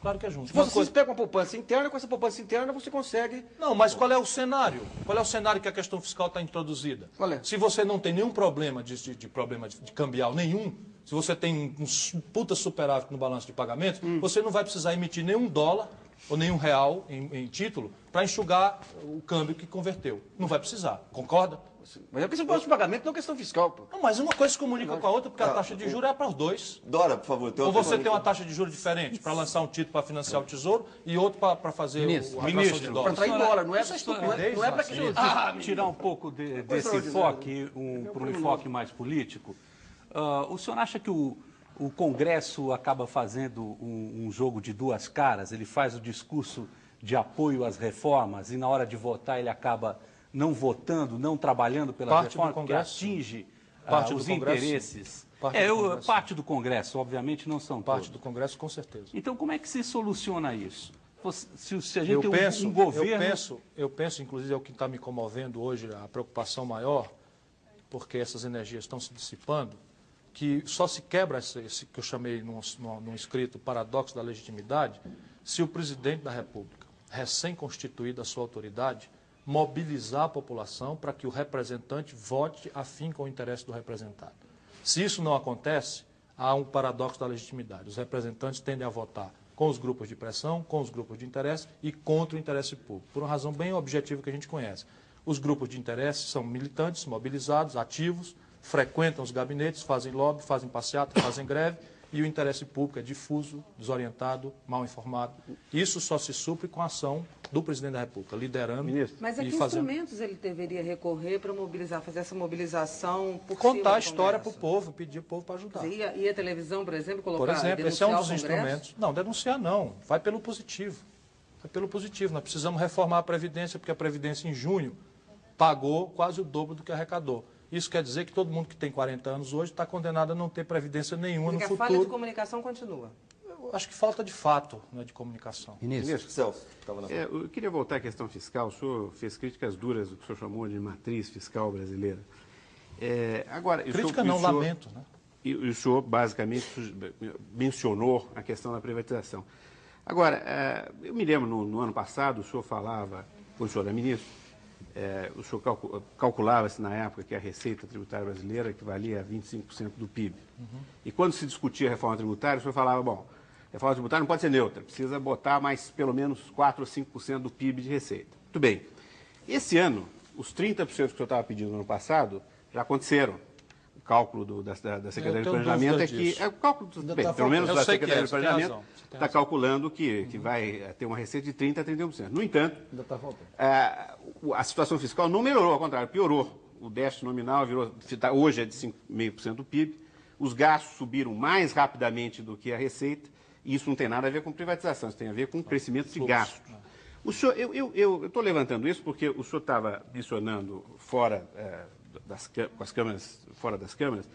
Claro que é junto. Se você coisa- pega uma poupança interna, com essa poupança interna você consegue... Não, mas qual é o cenário? Qual é o cenário que a questão fiscal está introduzida? Qual é? Se você não tem nenhum problema de, de- de problema de, de cambial nenhum, se você tem um puta superávit no balanço de pagamentos, Hum. você não vai precisar emitir nenhum dólar ou nenhum real em, em título para enxugar o câmbio que converteu. Não vai precisar, concorda? Mas é questão do balanço de pagamento, não é questão fiscal. Pô. Não, mas uma coisa se comunica com a outra, porque a taxa de juros é para os dois. Dora, por favor. tem Ou você tem uma taxa de juros diferente para lançar um título para financiar o tesouro e outro para fazer Ministro. o, Ministro. dólar. Para entrar em dólar, não é, Isso é não é, estupidez, não é para que... Ah, tirar um pouco de- desse enfoque um, para um enfoque mais político. Ah, o senhor acha que o, o Congresso acaba fazendo um, um jogo de duas caras? Ele faz o discurso de apoio às reformas e na hora de votar ele acaba não votando, não trabalhando pelas Parte do reformas, porque Congresso, atinge ah, Parte do os Congresso, interesses. Parte é, do eu- Congresso. parte do Congresso, obviamente não são Parte todos. do Congresso, com certeza. Então, como é que se soluciona isso? Se, se a gente Eu tem um- penso, um, governo... eu penso, eu penso, inclusive é o que está me comovendo hoje, a preocupação maior, porque essas energias estão se dissipando, que só se quebra esse, esse que eu chamei num, num, num escrito paradoxo da legitimidade, se o presidente da República, recém-constituída a sua autoridade, mobilizar a população para que o representante vote afim com o interesse do representado. Se isso não acontece, há um paradoxo da legitimidade. Os representantes tendem a votar com os grupos de pressão, com os grupos de interesse e contra o interesse público, por uma razão bem objetiva que a gente conhece. Os grupos de interesse são militantes, mobilizados, ativos, frequentam os gabinetes, fazem lobby, fazem passeata, fazem greve, e o interesse público é difuso, desorientado, mal informado. Isso só se supre com a ação do presidente da República, liderando Ministro. Mas a e que fazendo. instrumentos ele deveria recorrer para mobilizar, fazer essa mobilização por Contar a história para o povo, pedir o povo para ajudar. E a, e a televisão, por exemplo, colocar Por exemplo, esse é um dos instrumentos. Não, denunciar não. Vai pelo positivo. Vai pelo positivo. Nós precisamos reformar a Previdência, porque a Previdência em junho pagou quase o dobro do que arrecadou. Isso quer dizer que todo mundo que tem 40 anos hoje está condenado a não ter Previdência nenhuma no que a falha de futuro. comunicação continua. Eu acho que falta de fato, não é de comunicação. Ministro, Ministro Celso, estava na É, eu queria voltar à questão fiscal. O senhor fez críticas duras do que o senhor chamou de matriz fiscal brasileira. É, agora, Crítica senhor- não, senhor- lamento. Né? E, o senhor, basicamente, mencionou a questão da privatização. Agora, eh, eu me lembro, no, no ano passado, o senhor falava, quando o senhor era ministro, eh, o senhor calcu- calculava-se na época que a receita tributária brasileira equivalia a 25% do PIB. E quando se discutia a reforma tributária, o senhor falava, bom, a reforma tributária não pode ser neutra, precisa botar mais pelo menos 4 ou 5% do PIB de receita. Muito bem. Esse ano, os 30% que o senhor estava pedindo no ano passado já aconteceram. Cálculo do- da, da- Secretaria de Planejamento é que. disso. É, o cálculo, Ainda bem, tá pelo menos da Secretaria é, de Planejamento está calculando que, que vai eh, ter uma receita de 30% a 31%. No entanto, Ainda está faltando. o- a situação fiscal não melhorou, ao contrário, piorou. O déficit nominal virou, tá- hoje é de 5,5% do PIB, os gastos subiram mais rapidamente do que a receita E isso não tem nada a ver com privatização, isso tem a ver com crescimento de gastos. O senhor, eu estou levantando isso porque o senhor estava mencionando fora é, das, com as câmeras, fora das câmeras,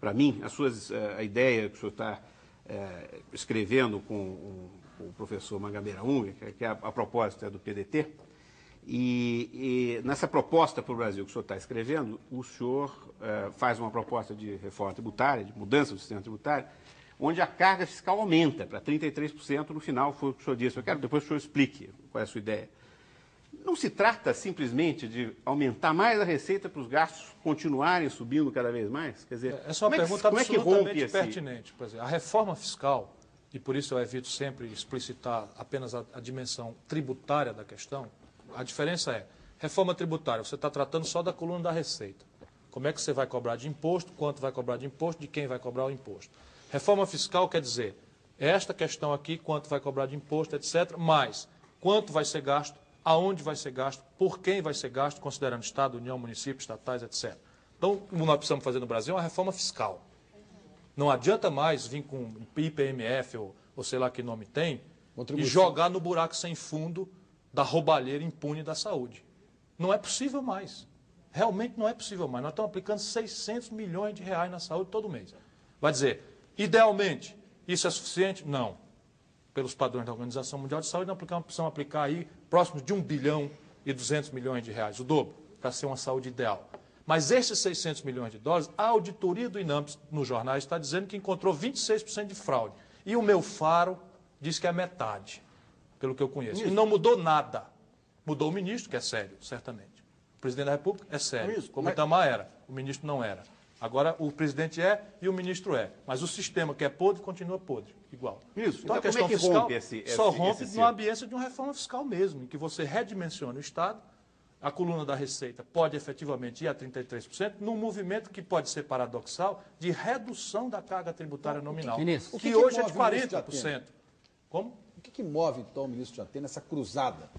para mim, as suas, é, a ideia que o senhor está é, escrevendo com o, o professor Mangabeira Unga, que é a, a propósito é do PDT, e, e, nessa proposta para o Brasil que o senhor está escrevendo, o senhor é, faz uma proposta de reforma tributária, de mudança do sistema tributário, onde a carga fiscal aumenta para 33% no final, foi o que o senhor disse. Eu quero depois que o senhor explique qual é a sua ideia. Não se trata simplesmente de aumentar mais a receita para os gastos continuarem subindo cada vez mais? Quer dizer, essa é uma pergunta é que, absolutamente é pertinente. Exemplo, a reforma fiscal, e por isso eu evito sempre explicitar apenas a, a dimensão tributária da questão, a diferença é, reforma tributária, você está tratando só da coluna da receita. Como é que você vai cobrar de imposto, quanto vai cobrar de imposto, de quem vai cobrar o imposto. Reforma fiscal quer dizer esta questão aqui, quanto vai cobrar de imposto, etc., mais quanto vai ser gasto, aonde vai ser gasto, por quem vai ser gasto, considerando Estado, União, municípios, estatais, etc. Então, o que nós precisamos fazer no Brasil é uma reforma fiscal. Não adianta mais vir com IPMF ou, ou sei lá que nome tem e jogar no buraco sem fundo da roubalheira impune da saúde. Não é possível mais. Realmente não é possível mais. Nós estamos aplicando 600 milhões de reais na saúde todo mês. Vai dizer, Idealmente, isso é suficiente? Não. Pelos padrões da Organização Mundial de Saúde, nós precisamos aplicar aí próximo de 1 bilhão e 200 milhões de reais, o dobro, para ser uma saúde ideal. Mas esses 600 milhões de dólares, a auditoria do INAMPS nos jornais está dizendo que encontrou 26% de fraude. E o meu faro diz que é metade, pelo que eu conheço. E não mudou nada. Mudou o ministro, que é sério, certamente. O presidente da República é sério, como o Itamar era. O ministro não era. Agora o presidente é e o ministro é. Mas o sistema que é podre continua podre, igual. Isso. Então, então a questão como é que fiscal rompe esse, esse, só rompe esse na ambiência de uma reforma fiscal mesmo, em que você redimensiona o Estado, a coluna da receita pode efetivamente ir a 33%, num movimento que pode ser paradoxal de redução da carga tributária nominal, ministro, que, que, que hoje é de 40%. Como? O que, que move, então, o ministro de Atena essa cruzada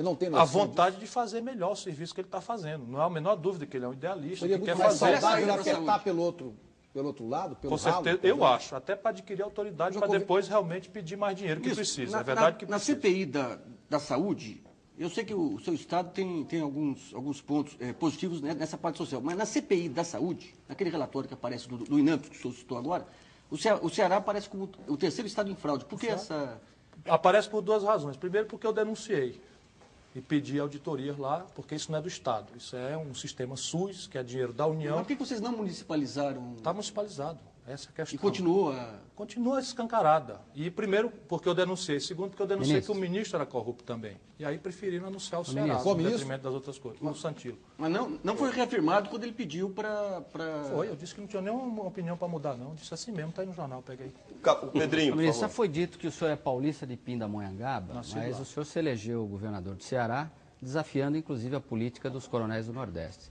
eu não tenho A vontade disso. de fazer melhor o serviço que ele está fazendo. Não há a menor dúvida que ele é um idealista, Seria que quer mais fazer. saudável apertar pelo outro, pelo outro lado, pelo Com ralo, certeza, eu acho. Até para adquirir autoridade, para depois realmente pedir mais dinheiro que Isso, precisa. Na, é verdade na, que Na CPI da, da saúde, eu sei que o seu Estado tem, tem alguns, alguns pontos é, positivos né, nessa parte social, mas na CPI da saúde, naquele relatório que aparece do, do INAMP, que o senhor citou agora, o Ceará, o Ceará aparece como o terceiro Estado em fraude. Por que essa... Aparece por duas razões. Primeiro, porque eu denunciei e pedir auditorias lá, porque isso não é do Estado. Isso é um sistema SUS, que é dinheiro da União. Mas por que vocês não municipalizaram? Está municipalizado. Essa é questão. E continua? Continua escancarada. E primeiro, porque eu denunciei. Segundo, porque eu denunciei ministro. que o ministro era corrupto também. E aí preferiram anunciar o, o Ceará, no detrimento das outras coisas. O Santilo. Mas não, não foi reafirmado quando ele pediu para... Pra... Foi, eu disse que não tinha nenhuma opinião para mudar, não. Eu disse assim mesmo, está aí no jornal, pega aí. O Pedrinho, ministro, já foi dito que o senhor é paulista de Pindamonhangaba, mas lá. o senhor se elegeu governador do Ceará desafiando inclusive a política dos coronéis do Nordeste.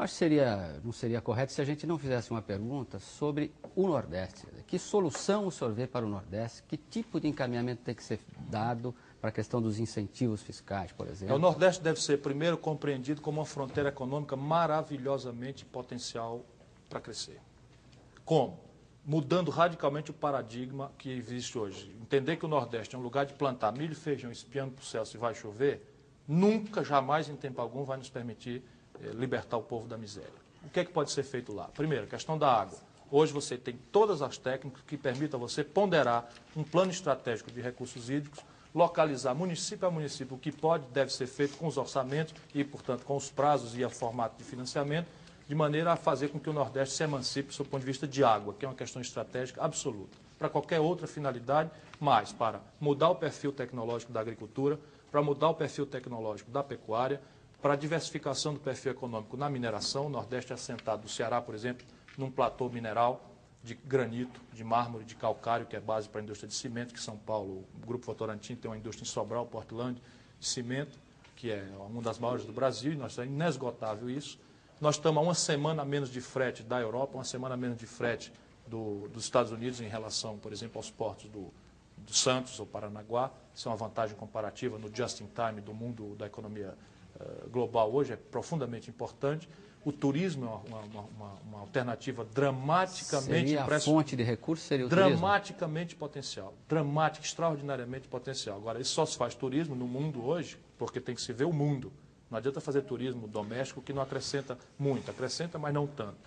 Acho que seria, não seria correto se a gente não fizesse uma pergunta sobre o Nordeste. Que solução o senhor vê para o Nordeste? Que tipo de encaminhamento tem que ser dado para a questão dos incentivos fiscais, por exemplo? É, o Nordeste deve ser, primeiro, compreendido como uma fronteira econômica maravilhosamente potencial para crescer. Como? Mudando radicalmente o paradigma que existe hoje. Entender que o Nordeste é um lugar de plantar milho e feijão espiando para o céu se vai chover nunca, jamais, em tempo algum, vai nos permitir libertar o povo da miséria. O que é que pode ser feito lá? Primeiro, questão da água. Hoje você tem todas as técnicas que permitam você ponderar um plano estratégico de recursos hídricos, localizar município a município o que pode deve ser feito com os orçamentos e, portanto, com os prazos e o formato de financiamento, de maneira a fazer com que o Nordeste se emancipe do ponto de vista de água, que é uma questão estratégica absoluta. Para qualquer outra finalidade, mas para mudar o perfil tecnológico da agricultura, para mudar o perfil tecnológico da pecuária, para a diversificação do perfil econômico na mineração. O Nordeste é assentado, do Ceará, por exemplo, num platô mineral de granito, de mármore, de calcário, que é base para a indústria de cimento, que São Paulo, o Grupo Votorantim tem uma indústria em Sobral, Portland, de cimento, que é uma das maiores do Brasil, e nós é inesgotável isso. Nós estamos a uma semana menos de frete da Europa, uma semana menos de frete do, dos Estados Unidos em relação, por exemplo, aos portos do, do Santos ou Paranaguá. Isso é uma vantagem comparativa no just-in-time do mundo da economia global hoje é profundamente importante. O turismo é uma, uma, uma, uma alternativa dramaticamente Seria a fonte de recursos seria o turismo? dramaticamente potencial, dramática, extraordinariamente potencial. Agora, isso só se faz turismo no mundo hoje, porque tem que se ver o mundo. Não adianta fazer turismo doméstico que não acrescenta muito, acrescenta, mas não tanto.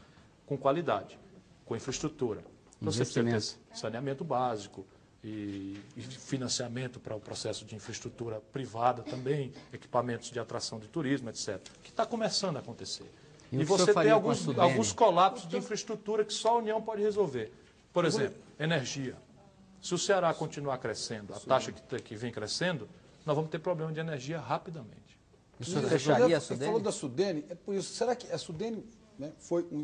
Com qualidade, com infraestrutura. Então, você precisa ter saneamento básico e, e financiamento para o processo de infraestrutura privada também, equipamentos de atração de turismo, etc. Que está começando a acontecer. E E, você tem alguns, alguns colapsos de infraestrutura que só a União pode resolver. Por exemplo, energia. Se o Ceará continuar crescendo, a taxa que, te- que vem crescendo, nós vamos ter problema de energia rapidamente. O senhor Você fecharia a Você Sudene? falou da Sudene, é por isso. Será que a Sudene né, foi um,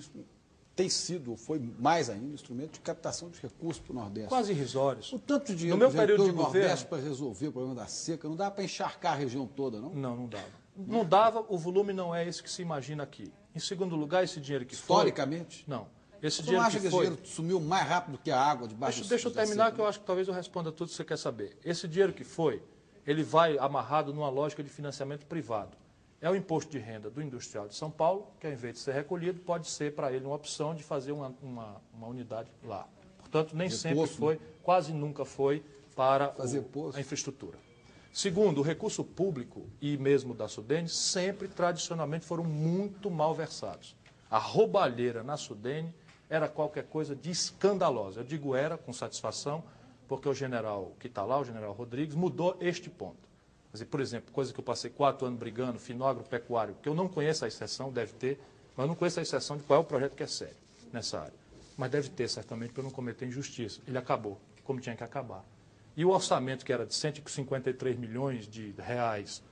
tem sido, ou foi mais ainda, um instrumento de captação de recursos para o Nordeste? Quase irrisórios. O tanto de dinheiro No meu período de no governo- Nordeste para resolver o problema da seca, não dá para encharcar a região toda, não? Não, não dava. Não dava, o volume não é esse que se imagina aqui. Em segundo lugar, esse dinheiro que Historicamente? foi... Não. Esse Você não dinheiro acha que que esse foi... dinheiro sumiu mais rápido que a água debaixo Deixa, deixa eu terminar, seca, que eu acho que talvez eu responda tudo que você quer saber. Esse dinheiro que foi, ele vai amarrado numa lógica de financiamento privado. É o imposto de renda do industrial de São Paulo, que ao invés de ser recolhido, pode ser para ele uma opção de fazer uma, uma, uma unidade lá. Portanto, nem Fazer sempre poço, foi, quase nunca foi para Fazer o- a infraestrutura. Segundo, o recurso público e mesmo da Sudene sempre, tradicionalmente, foram muito mal versados. A roubalheira na Sudene era qualquer coisa de escandalosa. Eu digo era com satisfação, porque o general que está lá, o general Rodrigues, mudou este ponto. Dizer, por exemplo, coisa que eu passei quatro anos brigando, finógrafo pecuário, que eu não conheço a exceção, deve ter, mas eu não conheço a exceção de qual é o projeto que é sério nessa área. Mas deve ter, certamente, para não cometer injustiça. Ele acabou, como tinha que acabar. E o orçamento, que era de 153 milhões de reais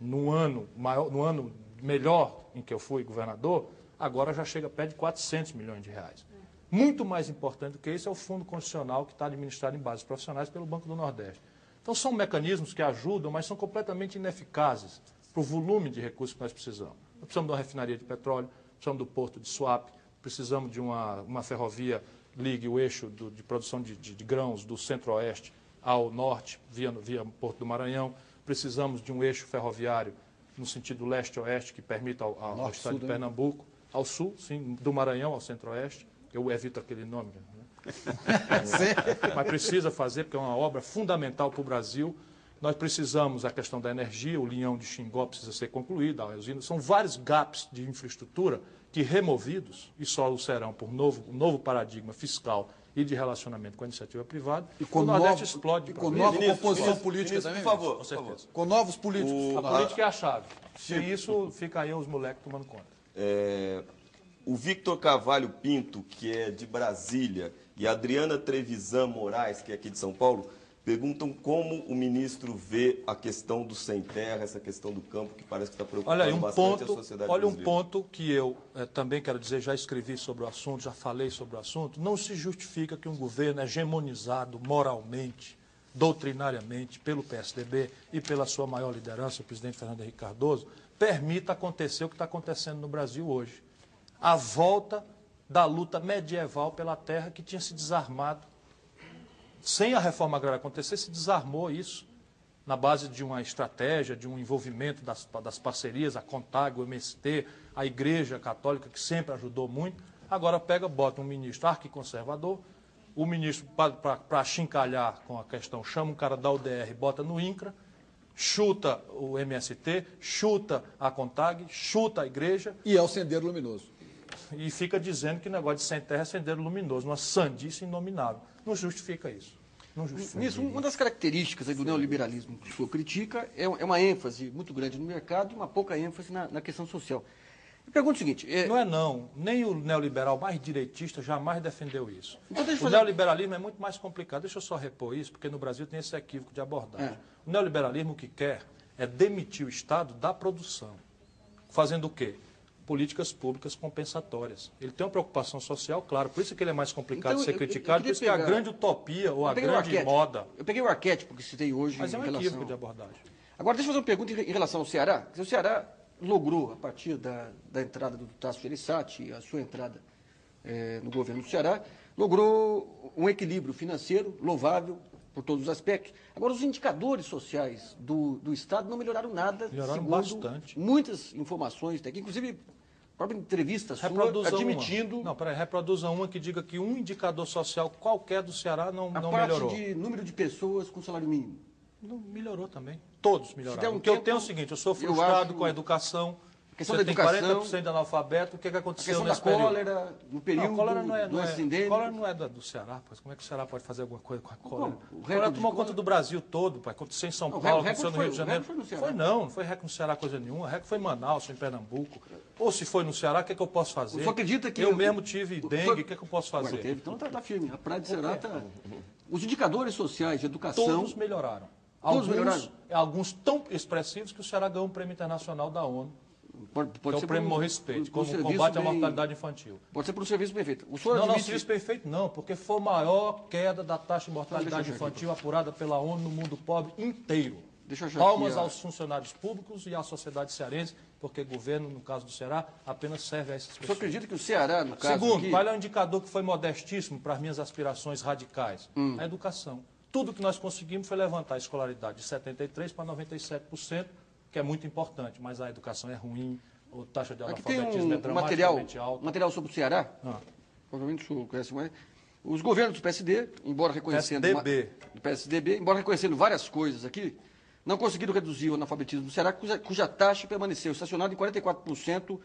no ano, maior, no ano melhor em que eu fui governador, agora já chega perto de 400 milhões de reais. Muito mais importante do que isso é o Fundo Constitucional que está administrado em bases profissionais pelo Banco do Nordeste. Então são mecanismos que ajudam, mas são completamente ineficazes para o volume de recursos que nós precisamos. Nós precisamos de uma refinaria de petróleo, precisamos do porto de Suape, precisamos de uma, uma ferrovia ligue o eixo do- de produção de, de- de grãos do centro-oeste ao norte, via, via Porto do Maranhão. Precisamos de um eixo ferroviário no sentido leste-oeste que permita ao, ao- Norte, estado sul de também. Pernambuco, ao sul, sim, do Maranhão ao centro-oeste. Eu evito aquele nome. Mas precisa fazer, porque é uma obra fundamental para o Brasil. Nós precisamos, a questão da energia, o linhão de Xingó precisa ser concluído, a usina. São vários gaps de infraestrutura que, removidos, e só o serão por novo, um novo paradigma fiscal e de relacionamento com a iniciativa privada, E com o Nordeste novo- explode. e com nova Ministro, composição ministro, política ministro, também. por favor, Com por certeza. favor. Com novos políticos. O- A política é a chave. Sem isso, fica aí os moleques tomando conta. É, o Victor Carvalho Pinto, que é de Brasília, e a Adriana Trevisan Moraes, que é aqui de São Paulo, perguntam como o ministro vê a questão do sem terra, essa questão do campo, que parece que está preocupando Olha um bastante a ponto, sociedade olha um brasileira. ponto que eu eh, também quero dizer, já escrevi sobre o assunto, já falei sobre o assunto. Não se justifica que um governo hegemonizado moralmente, doutrinariamente, pelo PSDB e pela sua maior liderança, o presidente Fernando Henrique Cardoso, permita acontecer o que está acontecendo no Brasil hoje. A volta da luta medieval pela terra que tinha se desarmado sem a reforma agrária acontecer, se desarmou isso na base de uma estratégia, de um envolvimento das, das parcerias, a CONTAG, o MST, a Igreja Católica, que sempre ajudou muito. Agora pega, bota um ministro arquiconservador, o ministro, para achincalhar com a questão, chama um cara da UDR, bota no INCRA, chuta o MST, chuta a CONTAG, chuta a Igreja E é o Sendeiro Luminoso. E fica dizendo que o negócio de sem terra é sendeiro luminoso, uma sandice inominável. Não justifica isso. Não justifica. Nisso, uma das características do neoliberalismo que o senhor critica é, é uma ênfase muito grande no mercado e uma pouca ênfase na, na questão social. Eu pergunto o seguinte, é, Não é não. Nem o neoliberal mais direitista jamais defendeu isso. Então, o fazer- neoliberalismo é muito mais complicado. Deixa eu só repor isso, porque no Brasil tem esse equívoco de abordagem. É. O neoliberalismo o que quer é demitir o Estado da produção. Fazendo o quê? Políticas públicas compensatórias. Ele tem uma preocupação social, claro, por isso que ele é mais complicado Então, de ser eu- eu- eu criticado, por isso que é a pegar- grande utopia ou a grande moda. Eu peguei o arquétipo que citei hoje Mas é um relação... equívoco de abordagem. Agora, deixa eu fazer uma pergunta em re- em relação ao Ceará. O Ceará logrou, a partir da, da entrada do Tasso Gereissati, a sua entrada eh, no governo do Ceará, logrou um equilíbrio financeiro louvável, por todos os aspectos. Agora, os indicadores sociais do, do Estado não melhoraram nada, Melhoraram segundo bastante. muitas informações, inclusive a própria entrevista sua Reproduza admitindo uma. Não, peraí, reproduza uma que diga que um indicador social qualquer do Ceará não, a não parte melhorou. de número de pessoas com salário mínimo. Não melhorou também. Todos melhoraram. um o que eu tempo, tenho é o seguinte, eu sou eu frustrado acho- com a educação. A questão Você da tem educação, 40% de analfabeto, o que, que A aconteceu questão da nesse período? cólera, no período Não, cólera não é, do não é, endêmico. cólera não é da- do Ceará, pois como é que o Ceará pode fazer alguma coisa com a cólera? O A recorde cólera tomou conta do Brasil todo, pai. aconteceu em São Não, o Paulo, aconteceu no foi- Rio de o Janeiro. foi no Ceará. Foi não, não foi recorde no Ceará coisa nenhuma, recorde foi em Manaus, foi em Pernambuco. Ou se foi no Ceará, o que, é que eu posso fazer? O senhor acredita que... Eu o- mesmo tive o- dengue, o o que, é que eu posso Ué, fazer? teve, então tá, tá firme. A Praia de Ceará tá... Os indicadores sociais de educação... Todos melhoraram. Todos alguns, melhoraram? Alguns tão expressivos que o Ceará ganhou um prêmio internacional da ONU, Pode, pode é ser o prêmio por Morris um como combate à bem- mortalidade infantil. Pode ser por um serviço bem feito. O senhor Não, não, admite... serviço perfeito não, porque foi a maior queda da taxa de Então, mortalidade infantil apurada pela ONU no mundo pobre inteiro. Deixa eu Palmas aqui a- aos funcionários públicos e à sociedade cearense, porque governo, no caso do Ceará, apenas serve a essas O senhor pessoas. acredita que o Ceará, no caso Segundo, aqui... qual é o indicador que foi modestíssimo para as minhas aspirações radicais? Hum. A educação. Tudo que nós conseguimos foi levantar a escolaridade de 73% para 97%, que é muito importante, mas a educação é ruim, a taxa de Aqui tem analfabetismo é um, material, dramaticamente alta. material sobre o Ceará. Ah. Provavelmente o senhor conhece mais. Os governos do PSD, embora reconhecendo... PSDB. do PSDB, embora reconhecendo várias coisas aqui, não conseguiram reduzir o analfabetismo do Ceará, cuja, cuja taxa permaneceu estacionada em 44%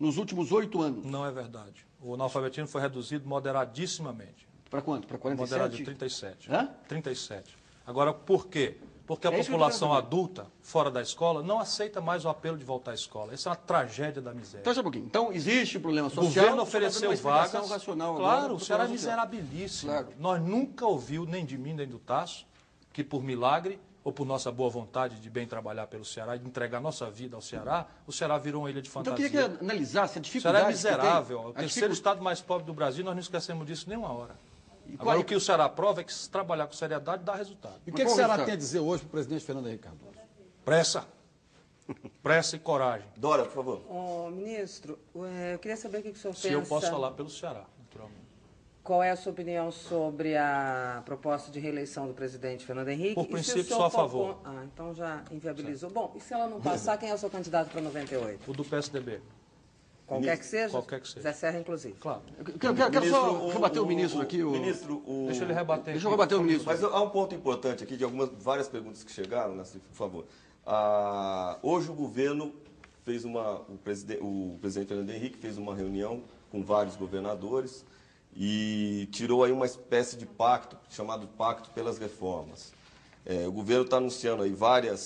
nos últimos oito anos. Não é verdade. O analfabetismo foi reduzido moderadissimamente. Para quanto? Para Moderado de 47? 37. Hã? 37. Agora, por quê? Porque a É população adulta, fora da escola, não aceita mais o apelo de voltar à escola. Essa é uma tragédia da miséria. Então, um pouquinho. Então, existe problema O social. governo tá dando ofereceu vagas. racional claro, o Ceará é miserabilíssimo. Claro. Nós nunca ouviu, nem de mim, nem do Tasso, que por milagre ou por nossa boa vontade de bem trabalhar pelo Ceará de entregar nossa vida ao Ceará, o Ceará virou uma ilha de Então, eu fantasia. queria que analisasse a O dificuldade Ceará é miserável. O A terceiro estado mais pobre do Brasil, nós não esquecemos disso nem uma hora. E Agora, qual- o que o Ceará prova é que se trabalhar com seriedade dá resultado. E o que, que o Ceará tem a dizer hoje para o presidente Fernando Henrique Cardoso? Pressa. Pressa e coragem. Dora, por favor. Ô, ministro, eh, eu queria saber o que o senhor Se pensa. eu posso falar pelo Ceará, naturalmente. Qual é a sua opinião sobre a proposta de reeleição do presidente Fernando Henrique? Por E se o princípio, sou a favor. Ah, então já inviabilizou. Bom, e se ela não passar, quem é o seu candidato para 98? O do PSDB. Qualquer que seja? Qualquer que seja. Zé Serra, inclusive. Claro. Eu quero, quero- quero só Ministro, rebater o, ministro aqui. O... Ministro, o... Deixa ele rebater. Deixa eu rebater o ministro. Mas há um ponto importante aqui de algumas várias perguntas que chegaram, né, por favor. Ah, hoje o governo fez uma, o, preside, o presidente Fernando Henrique fez uma reunião com vários governadores e tirou aí uma espécie de pacto chamado Pacto pelas Reformas. É, o governo está anunciando aí várias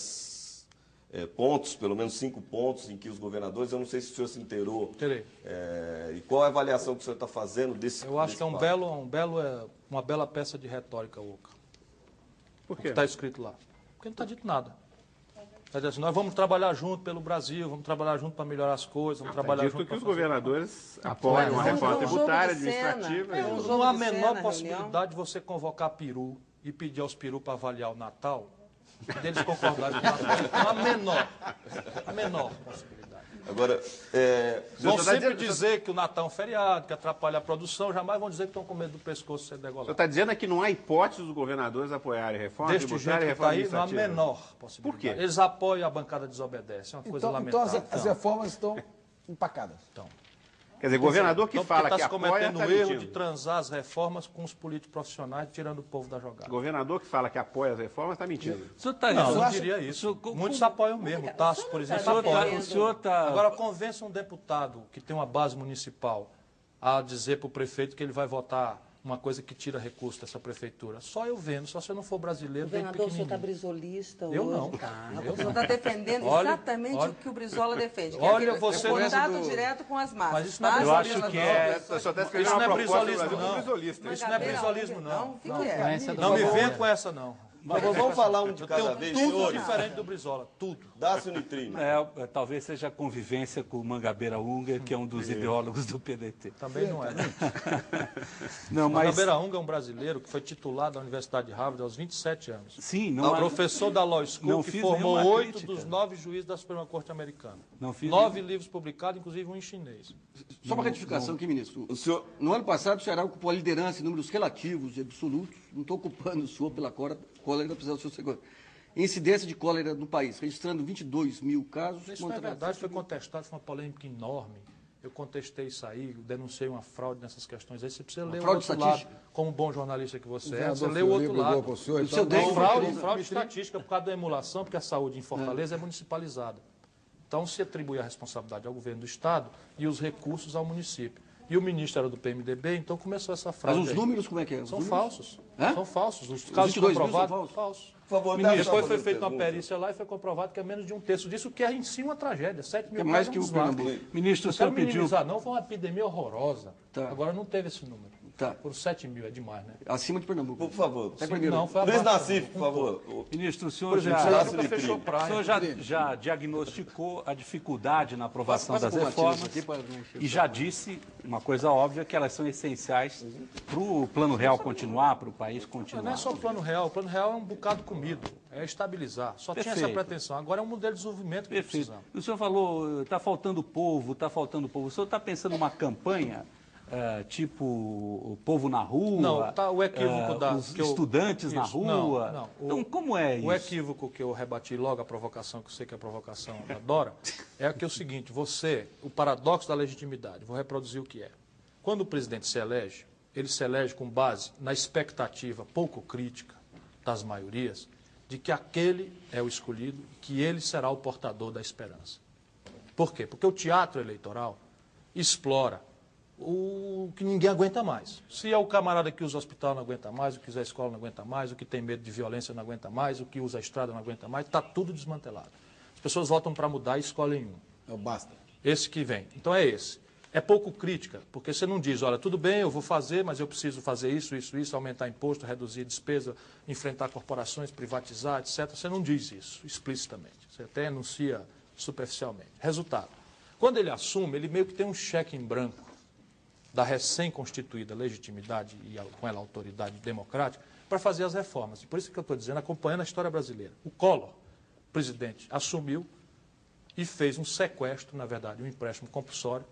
é, pontos, pelo menos cinco pontos em que os governadores, eu não sei se o senhor se inteirou. Terei. É, e qual é a avaliação que o senhor está fazendo desse Eu acho desse que é um belo, um belo, é, uma bela peça de retórica, Oca. Por O que quê? está escrito lá. Porque não está dito nada. Está dizendo assim, nós vamos trabalhar junto pelo Brasil, vamos trabalhar junto para melhorar as coisas, vamos trabalhar Dito junto que os governadores apoiam a reforma tributária, administrativa. É e- um Não há a menor cena, possibilidade de você convocar peru e pedir aos peru para avaliar o Natal deles concordarem com a menor, a menor possibilidade. Agora, é, Vão sempre dizendo- dizer que o Natal é um feriado, que atrapalha a produção, jamais vão dizer que estão com medo do pescoço ser degolado. está dizendo é que não há hipótese dos governadores apoiarem reforma Deste jeito tributária e que está reforma aí, não há menor possibilidade. Por quê? Eles apoiam a bancada desobedece, é uma coisa Então, então lamentável. as, as reformas estão empacadas. Então, Quer dizer, governador que então, fala porque que está se apoia cometendo está o erro de transar as reformas com os políticos profissionais, tirando o povo da jogada. Governador que fala que apoia as reformas está mentindo. O senhor está Não, eu acha- diria isso. senhor- Muitos com- apoiam mesmo. O Tasso, por exemplo, O senhor tá- apoia. o senhor está. Agora, convença um deputado que tem uma base municipal a dizer para o prefeito que ele vai votar uma coisa que tira recurso dessa prefeitura. Só eu vendo, só se eu não for brasileiro, Governador, o senhor está brisolista Eu hoje. não. Tá. Eu o senhor não. está defendendo Olha, exatamente olha. o que o Brizola defende. que Olha, é você- contato do- direto com as massas. Mas isso não é Faz Eu a acho que é- Isso não é brisolismo, não. Isso não é brisolismo, não. O que, que é? Não me vem com essa, não. Mas vamos falar um de Eu cada tenho vez, tudo senhores. diferente do Brizola, tudo. Dácio Nitrino. É, é, talvez seja a convivência com o Mangabeira Unger, que é um dos ideólogos do PDT. Também não é. Né? Não, mas Mangabeira Unga é um brasileiro que foi titular da Universidade de Harvard aos 27 anos. sim, Não, não há- professor da Law School, não que formou oito dos nove juízes da Suprema Corte Americana. Não fiz Nove livros publicados, inclusive um em chinês. Só uma retificação aqui, ministro. O senhor, No ano passado, o Ceará ocupou a liderança em números relativos e absolutos. Não estou ocupando o senhor pela cólera, apesar do. Incidência de cólera no país, registrando 22 mil casos. Isso não é verdade, foi contestado, foi uma polêmica enorme. Eu contestei isso aí, denunciei uma fraude nessas questões aí. Você precisa ler o fraude outro lado, estatística? como bom jornalista que você O é, você lê o outro lado. o senhor, O então, um- fraude, Mitri- fraude estatística por causa da emulação, porque a saúde em Fortaleza é municipalizada. Então se atribui a responsabilidade ao governo do Estado e os recursos ao município. E o ministro era do PMDB, então começou essa Mas fraude. os aí. números, como é que é? Os São números? falsos. Hã? São falsos. Os casos 22 mil são comprovados, falsos? falsos. por favor, Ministro, depois foi feita uma perícia lá e foi comprovado que é menos de um terço disso, que é em si uma tragédia. 7 mil É mais que é o. Pernambuco. Ministro, o senhor pediu. não, foi uma epidemia horrorosa. Tá. Agora não teve esse número. Tá. Por 7 mil é demais, né? Acima de Pernambuco. Por favor. Até primeiro. Não, foi Luiz. Nassif, por favor. Ministro, o senhor já, o senhor já, já diagnosticou a dificuldade na aprovação Passa- das passa reformas e já disse uma coisa óbvia, que elas são essenciais para o plano real continuar, para o país continuar. não é só o plano real. O plano real é um bocado comido. É estabilizar. Só tinha essa Perfeito. pretensão. Agora é um modelo de desenvolvimento que Perfeito. precisamos. O senhor falou, está faltando povo, está faltando povo. O senhor está pensando numa campanha eh, tipo o povo na rua? Não, tá o equívoco eh, da. Os que eu- estudantes na rua? Não, não. O- Então, como é O isso? equívoco que eu rebati logo, a provocação, que eu sei que a provocação adora, é que é o seguinte: você, o paradoxo da legitimidade, vou reproduzir o que é. Quando o presidente se elege, ele se elege com base na expectativa pouco crítica das maiorias de que aquele é o escolhido e que ele será o portador da esperança. Por quê? Porque o teatro eleitoral explora o que ninguém aguenta mais. Se é o camarada que usa o hospital não aguenta mais, o que usa a escola não aguenta mais, o que tem medo de violência não aguenta mais, o que usa a estrada não aguenta mais, está tudo desmantelado. As pessoas votam para mudar e escolhem um. É o basta. Esse que vem. Então é esse. É pouco crítica, porque você não diz, olha, tudo bem, eu vou fazer, mas eu preciso fazer isso, isso, isso, aumentar imposto, reduzir despesa, enfrentar corporações, privatizar, etc. Você não diz isso explicitamente. Você até anuncia superficialmente. Resultado. Quando ele assume, ele meio que tem um cheque em branco da recém-constituída legitimidade e com ela autoridade democrática para fazer as reformas. E por isso que eu estou dizendo, acompanhando a história brasileira. O Collor, presidente, assumiu e fez um sequestro, na verdade, um empréstimo compulsório,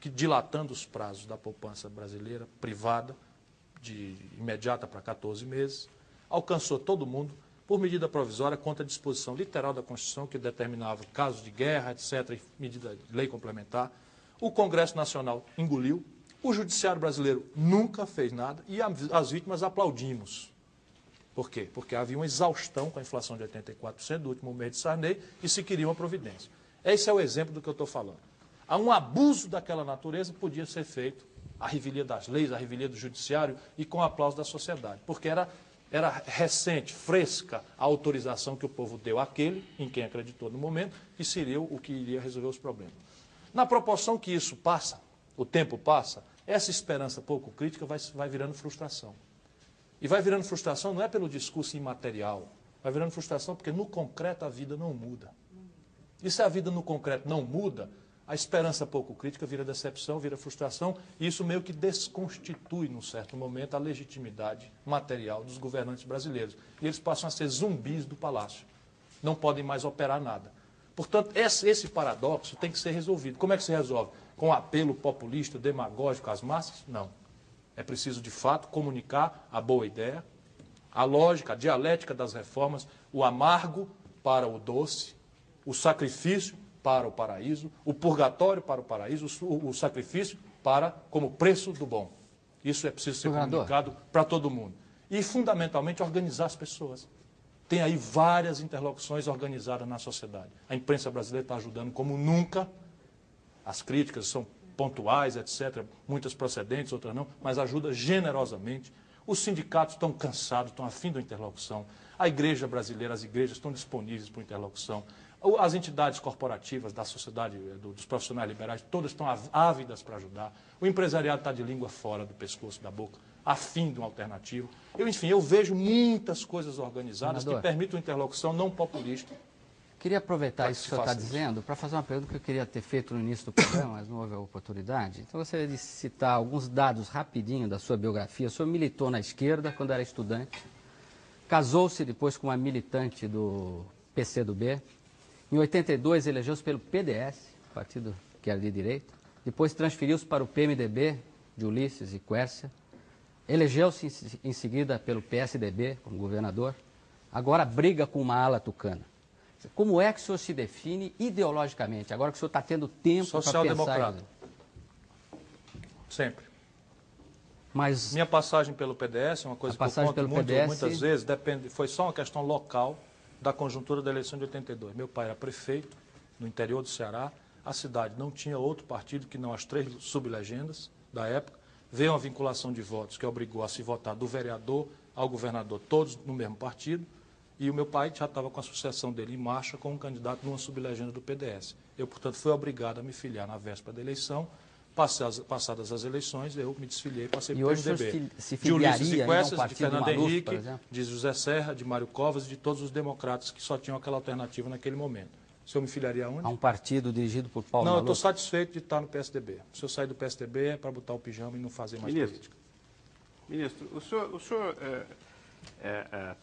que dilatando os prazos da poupança brasileira privada, de imediata para 14 meses, alcançou todo mundo por medida provisória contra a disposição literal da Constituição que determinava casos de guerra, etc., medida de lei complementar. O Congresso Nacional engoliu, o Judiciário brasileiro nunca fez nada e as vítimas aplaudimos. Por quê? Porque havia uma exaustão com a inflação de 84% do último mês de Sarney e se queria uma providência. Esse é o exemplo do que eu estou falando. Há um abuso daquela natureza podia ser feito, a revelia das leis, a revelia do judiciário e com o aplauso da sociedade, porque era, era recente, fresca a autorização que o povo deu àquele, em quem acreditou no momento, que seria o que iria resolver os problemas. Na proporção que isso passa, o tempo passa, essa esperança pouco crítica vai, vai virando frustração. E vai virando frustração não é pelo discurso imaterial, vai virando frustração porque no concreto a vida não muda. E se a vida no concreto não muda, a esperança pouco crítica vira decepção, vira frustração, e isso meio que desconstitui, num certo momento, a legitimidade material dos governantes brasileiros. E eles passam a ser zumbis do palácio. Não podem mais operar nada. Portanto, esse, paradoxo tem que ser resolvido. Como é que se resolve? Com apelo populista, demagógico às massas? Não. É preciso, de fato, comunicar a boa ideia, a lógica, a dialética das reformas, o amargo para o doce, o sacrifício para o paraíso, o purgatório para o paraíso, o, o sacrifício para como preço do bom. Isso é preciso ser Governador. comunicado para todo mundo. E, fundamentalmente, organizar as pessoas. Tem aí várias interlocuções organizadas na sociedade. A imprensa brasileira está ajudando como nunca. As críticas são pontuais, etc., muitas procedentes, outras não, mas ajuda generosamente. Os sindicatos estão cansados, estão afim da interlocução. A igreja brasileira, as igrejas estão disponíveis para interlocução. As entidades corporativas da sociedade, eh, do- dos profissionais liberais, todas estão ávidas para ajudar. O empresariado está de língua fora do pescoço, da boca, afim de uma alternativa. Eu, enfim, eu vejo muitas coisas organizadas Senador. que permitem uma interlocução não populista. Queria aproveitar isso que que o senhor está dizendo para fazer uma pergunta que eu queria ter feito no início do programa, mas não houve a oportunidade. Então, eu gostaria de citar alguns dados rapidinho da sua biografia. O senhor militou na esquerda quando era estudante, casou-se depois com uma militante do PCdoB. Em 82, elegeu-se pelo PDS, partido que era de direita. Depois transferiu-se para o PMDB, de Ulisses e Quércia. Elegeu-se em se- em seguida pelo PSDB, como governador. Agora briga com uma ala tucana. Como é que o senhor se define ideologicamente, agora que o senhor está tendo tempo para pensar? Social-democrata. em- Sempre. Mas Minha passagem pelo PDS é uma coisa que eu passagem conto pelo muito, PDS muitas vezes, depende, foi só uma questão local da conjuntura da eleição de 82. Meu pai era prefeito no interior do Ceará, a cidade não tinha outro partido que não as três sublegendas da época. Veio uma vinculação de votos que obrigou a se votar do vereador ao governador, todos no mesmo partido, e o meu pai já estava com a sucessão dele em marcha como candidato numa sublegenda do PDS. Eu, portanto, fui obrigado a me filiar na véspera da eleição. Passadas as eleições, eu me desfiliei e passei para o hoje o senhor MDB. se- de Ulisses e a um Quercias, de Fernando Maluf, Henrique, de José Serra, de Mário Covas e de todos os democratas que só tinham aquela alternativa naquele momento. Se eu me filiaria aonde? há um partido dirigido por Paulo Não, eu estou satisfeito de estar no PSDB. Se eu sair do PSDB é para botar o pijama e não fazer mais Ministro. política. Ministro, o senhor, o senhor é, é, é,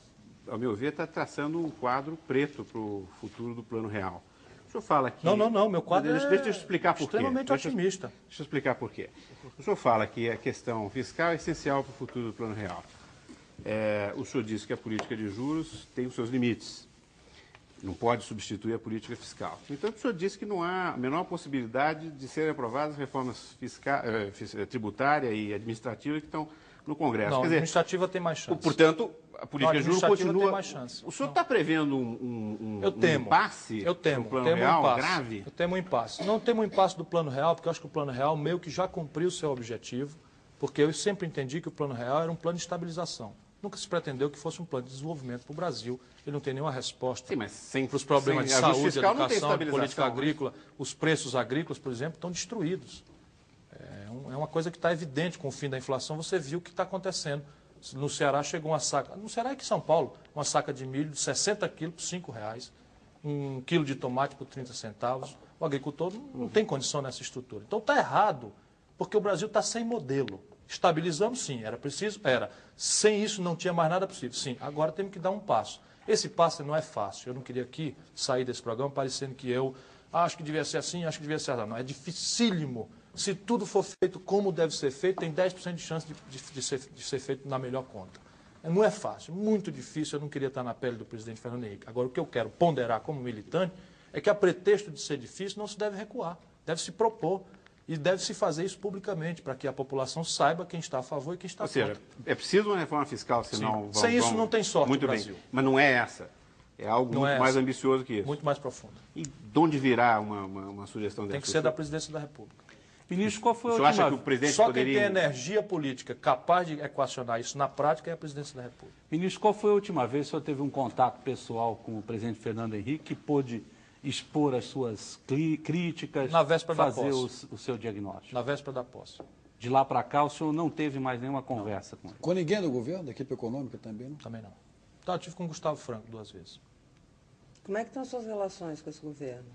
ao meu ver, está traçando um quadro preto para o futuro do Plano Real. O senhor fala que... Não, não, não, meu quadro deixa, é deixa eu explicar por quê. extremamente Deixa eu- otimista. Deixa eu explicar por quê. O senhor fala que a questão fiscal é essencial para o futuro do Plano Real. É, o senhor disse que a política de juros tem os seus limites. Não pode substituir a política fiscal. No entanto, o senhor disse que não há a menor possibilidade de serem aprovadas reformas fiscal, eh, eh, tributária e administrativa que estão no Congresso. Não, a Quer dizer, administrativa tem mais chance. Portanto, a política de juros administrativa continua. tem mais chance. O senhor está prevendo um, um, um, Eu um temo. impasse eu temo, no plano temo real um impasse. grave? Eu temo um impasse. Não temo um impasse do plano real, porque eu acho que o plano real meio que já cumpriu o seu objetivo, porque eu sempre entendi que o plano real era um plano de estabilização. Nunca se pretendeu que fosse um plano de desenvolvimento para o Brasil. Ele não tem nenhuma resposta Sim, mas sem- para os problemas sem de saúde, educação, de política agrícola. Os preços agrícolas, por exemplo, estão destruídos. É, um- é uma coisa que está evidente com o fim da inflação. Você viu o que está acontecendo. No Ceará chegou uma saca, no Ceará e aqui em São Paulo, uma saca de milho de 60 quilos por 5 reais, um quilo de tomate por 30 centavos. O agricultor não tem condição nessa estrutura. Então está errado, porque o Brasil está sem modelo. Estabilizamos sim, era preciso, era. Sem isso não tinha mais nada possível. Sim, agora temos que dar um passo. Esse passo não é fácil. Eu não queria aqui sair desse programa parecendo que eu acho que devia ser assim, acho que devia ser assim. Não, é dificílimo. Se tudo for feito como deve ser feito, tem 10% de chance de, de- de ser, de ser feito na melhor conta. Não é fácil, muito difícil. Eu não queria estar na pele do presidente Fernando Henrique. Agora, o que eu quero ponderar como militante é que, a pretexto de ser difícil, não se deve recuar. Deve se propor. E deve se fazer isso publicamente, para que a população saiba quem está a favor e quem está Ou seja, contra. é preciso uma reforma fiscal, senão Sim. vão, Sem isso vão- não tem sorte Muito no bem, mas não é essa. É algo Não muito é mais essa. ambicioso que isso. Muito mais profundo. E de onde virá uma, uma, uma sugestão dessa? Tem que ser da presidência da República. Ministro, qual foi O a senhor acha última... que o presidente Só poderia... quem tem energia política capaz de equacionar isso na prática é a presidência da República. Ministro, qual foi a última vez que o senhor teve um contato pessoal com o presidente Fernando Henrique que pôde expor as suas críticas, Na véspera da fazer posse. o, o seu diagnóstico? Na véspera da posse. De lá para cá, o senhor não teve mais nenhuma conversa com ele? Com ninguém do governo, da equipe econômica também, não? Também não. Então, eu tive com o Gustavo Franco duas vezes. Como é que estão as suas relações com esse governo?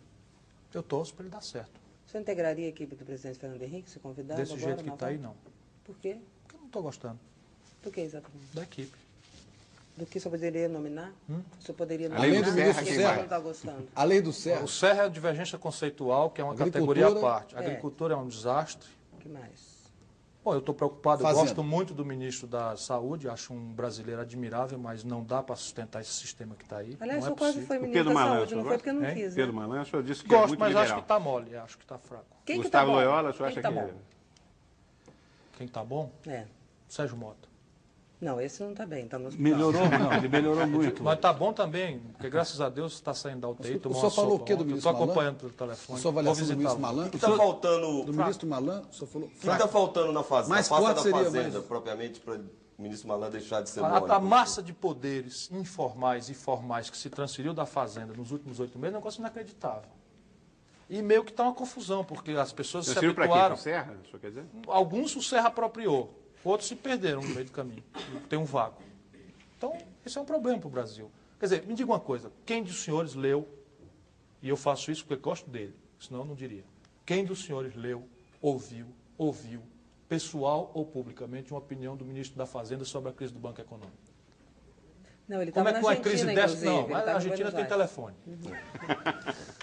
Eu torço para ele dar certo. Você integraria a equipe do presidente Fernando Henrique, se convidado Desse agora, jeito que está aí, não. Por quê? Porque eu não estou gostando Do que exatamente? da equipe. Do que o senhor poderia nominar? Hum? O senhor poderia Além nominar? do ministro Quem Serra. você não está gostando? A lei do Serra. O Serra é divergência conceitual, que é uma categoria à parte. A é. agricultura é um desastre. O que mais? Bom, eu estou preocupado, eu gosto muito do ministro da Saúde, acho um brasileiro admirável, mas não dá para sustentar esse sistema que está aí. Aliás, o não é senhor quase possível. foi ministro Pedro da Malan, Saúde, não foi porque eu não gosta? quis, Pedro né? Malan, o disse que é Gosto, muito mas liberal. acho que está mole, acho que está fraco. Quem que Gustavo tá bom? Loyola, o senhor Quem acha tá que... bom? Quem está bom? É. Sérgio Mota. Não, esse não está bem, está no hospital. Melhorou? Não, ele melhorou muito. Mas está bom também, porque graças a Deus está saindo da UTI, tomou o senhor falou o quê do ministro Estou Malan? acompanhando pelo telefone. Sua Vou avaliação do ministro Malan? O que está faltando... Do ministro Malan, o senhor falou. O que está faltando na fazenda? Mais a da seria fazenda, mais- propriamente, para o ministro Malan deixar de ser A, mole. a massa de poderes informais e formais que se transferiu da Fazenda nos últimos oito meses é um negócio inacreditável. E meio que está uma confusão, porque as pessoas se Transferiu para quê? Para habituaram. o Serra, o senhor quer dizer? Alguns o Serra apropriou. Outros se perderam no meio do caminho. Tem um vácuo. Então, isso é um problema para o Brasil. Quer dizer, me diga uma coisa: quem dos senhores leu, e eu faço isso porque gosto dele, senão eu não diria. Quem dos senhores leu, ouviu, ouviu, pessoal ou publicamente, uma opinião do ministro da Fazenda sobre a crise do Banco Econômico? Não, ele Como é que uma Argentina, crise dessa. Não, a Argentina tem telefone.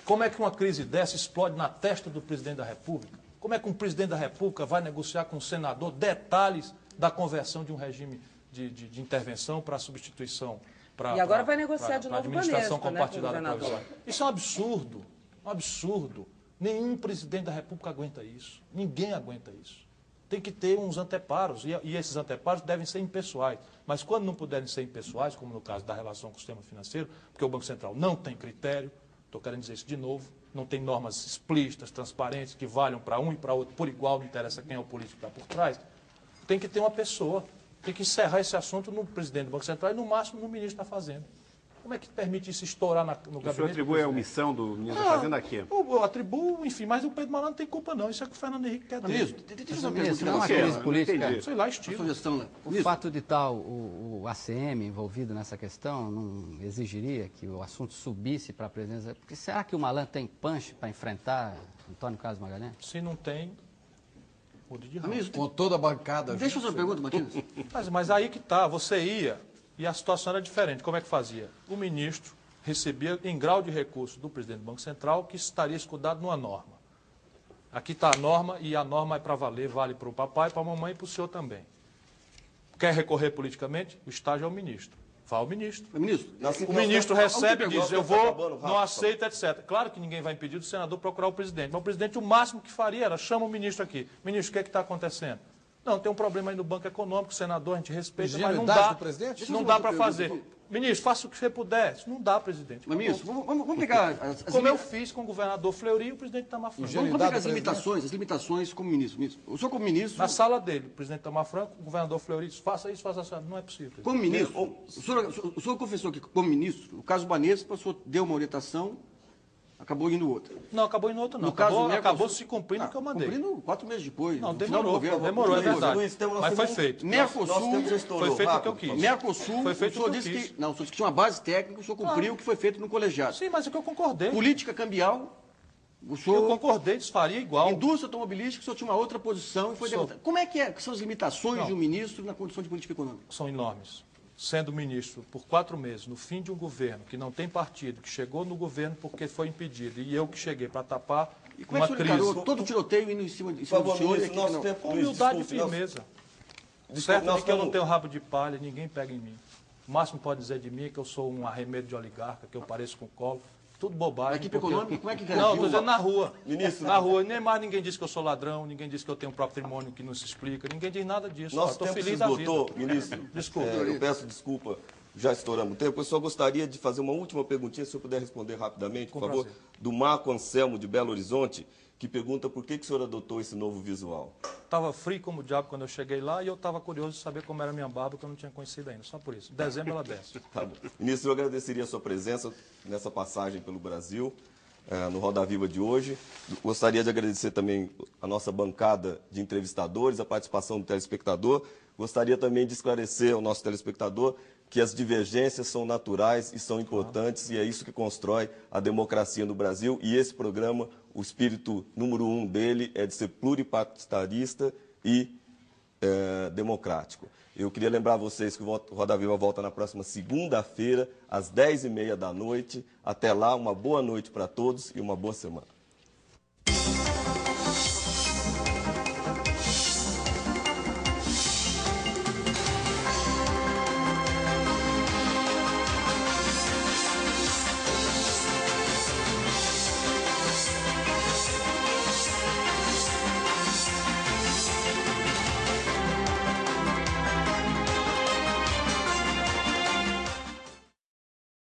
Como é que uma crise dessa explode na testa do presidente da República? Como é que um presidente da República vai negociar com um senador detalhes da conversão de um regime de, de- de intervenção para substituição? Pra, E agora pra- vai negociar pra- de novo administração Banespa, né, compartilhada com o governador. provisória. Isso é um absurdo. Um absurdo. Nenhum presidente da República aguenta isso. Ninguém aguenta isso. Tem que ter uns anteparos, e, e esses anteparos devem ser impessoais. Mas quando não puderem ser impessoais, como no caso da relação com o sistema financeiro, porque o Banco Central não tem critério, estou querendo dizer isso de novo, não tem normas explícitas, transparentes, que valham para um e para outro. Por igual, não interessa quem é o político que está por trás, tem que ter uma pessoa, tem que encerrar esse assunto no presidente do Banco Central e, no máximo, no ministro da Fazenda. Como é que permite isso estourar na, no O senhor gabinete? do atribui a omissão do ministro Ah, da Fazenda a quê? Eu, eu atribuo, enfim, mas o Pedro Malandro não tem culpa não. Isso é que o Fernando Henrique quer ter. deixa eu fazer uma pergunta. não é uma crise Não política. Sei lá, estilo. sugestão, né? O fato de estar o, o ACM envolvido nessa questão não exigiria que o assunto subisse para a presidência? Porque será que o Malan tem punch para enfrentar Antônio Carlos Magalhães? Se não tem, mude de ramo. Com toda a bancada. deixa eu fazer uma pergunta, Matias. Mas, mas aí que tá, você ia e a situação era diferente. Como é que fazia? O ministro recebia em grau de recurso do presidente do Banco Central que estaria escudado numa norma. Aqui está a norma e a norma é para valer, vale para o papai, para a mamãe e para o senhor também. Quer recorrer politicamente? O estágio é o ministro. Vá ao ministro. Ministro, Nós- O ministro recebe e diz, eu estamos vou, acabando não aceita, etc. Claro que ninguém vai impedir do senador procurar o presidente, mas o presidente o máximo que faria era, chama o ministro aqui. Ministro, o que é está acontecendo? Não, tem um problema aí no Banco Econômico, o senador, a gente respeita, mas não dá, do presidente? não dá para fazer. Ministro, faça o que você puder. Isso não dá, presidente. mas, ministro, vamos, vamos- vamos pegar as, as Como eu fiz com o governador Fleury e o presidente Itamar Franco. vamos, vamos pegar as presidente. limitações, as limitações como ministro. ministro. O senhor como ministro, Na sala dele, o presidente Itamar Franco, o governador Fleury disse, faça isso, faça isso. Não é possível. como ministro, o senhor, o senhor confessou que como ministro, o caso Banespa, o senhor deu uma orientação, acabou indo outra. Não, acabou indo outro não. No caso acabou do Mercosul- acabou se cumprindo o que eu mandei. Cumprindo quatro meses depois. Não, no final do demorou, governo. demorou, é verdade. Mas foi feito. Mercosul. Foi feito o que eu quis. Mercosul, Foi feito o senhor eu disse que. Não, o senhor disse que tinha uma base técnica, o senhor cumpriu o que foi feito no colegiado. Sim, mas é que eu concordei. Política cambial, o Eu senhor. concordei, desfaria igual. Indústria automobilística, o senhor tinha uma outra posição e foi derrotado. Como é que, é, que são as limitações Não. de um ministro na condição de política econômica? São enormes. Sendo ministro por quatro meses, no fim de um governo que não tem partido, que chegou no governo porque foi impedido, e eu que cheguei para tapar E como é uma que o senhor crise. encarou todo o tiroteio indo em cima, em cima do senhor? e ministro, nosso tempo... Luiz, humildade e desculpe, nós- firmeza. desculpe, Certo nós de que eu não tenho rabo de palha, ninguém pega em mim. O máximo pode dizer de mim é que eu sou um arremedo de oligarca, que eu pareço com colo. Tudo bobagem. Equipe porque econômica, como é que Não, garantiu? estou dizendo na rua. Ministro- Na rua. Nem mais ninguém diz que eu sou ladrão, ninguém diz que eu tenho um patrimônio que não se explica, ninguém diz nada disso. Nosso Estou tempo se feliz da vida. esgotou, ministro. Desculpa. É, eu peço desculpa, já estouramos o tempo. Eu só gostaria de fazer uma última perguntinha, se eu puder responder rapidamente, por Com favor. prazer. Do Marco Anselmo, de Belo Horizonte, que pergunta por que, que o senhor adotou esse novo visual. Estava frio como o diabo quando eu cheguei lá e eu estava curioso de saber como era a minha barba, que eu não tinha conhecido ainda. Só por isso. Em dezembro ela desce. Tá bom. Ministro, eu agradeceria a sua presença nessa passagem pelo Brasil, eh, no Roda Viva de hoje. Gostaria de agradecer também a nossa bancada de entrevistadores, a participação do telespectador. Gostaria também de esclarecer ao nosso telespectador que as divergências são naturais e são importantes, e é isso que constrói a democracia no Brasil. E esse programa, o espírito número um dele é de ser pluripartidarista e eh, democrático. Eu queria lembrar vocês que o Roda Viva volta na próxima segunda-feira, às 10h30 da noite. Até lá, uma boa noite para todos e uma boa semana.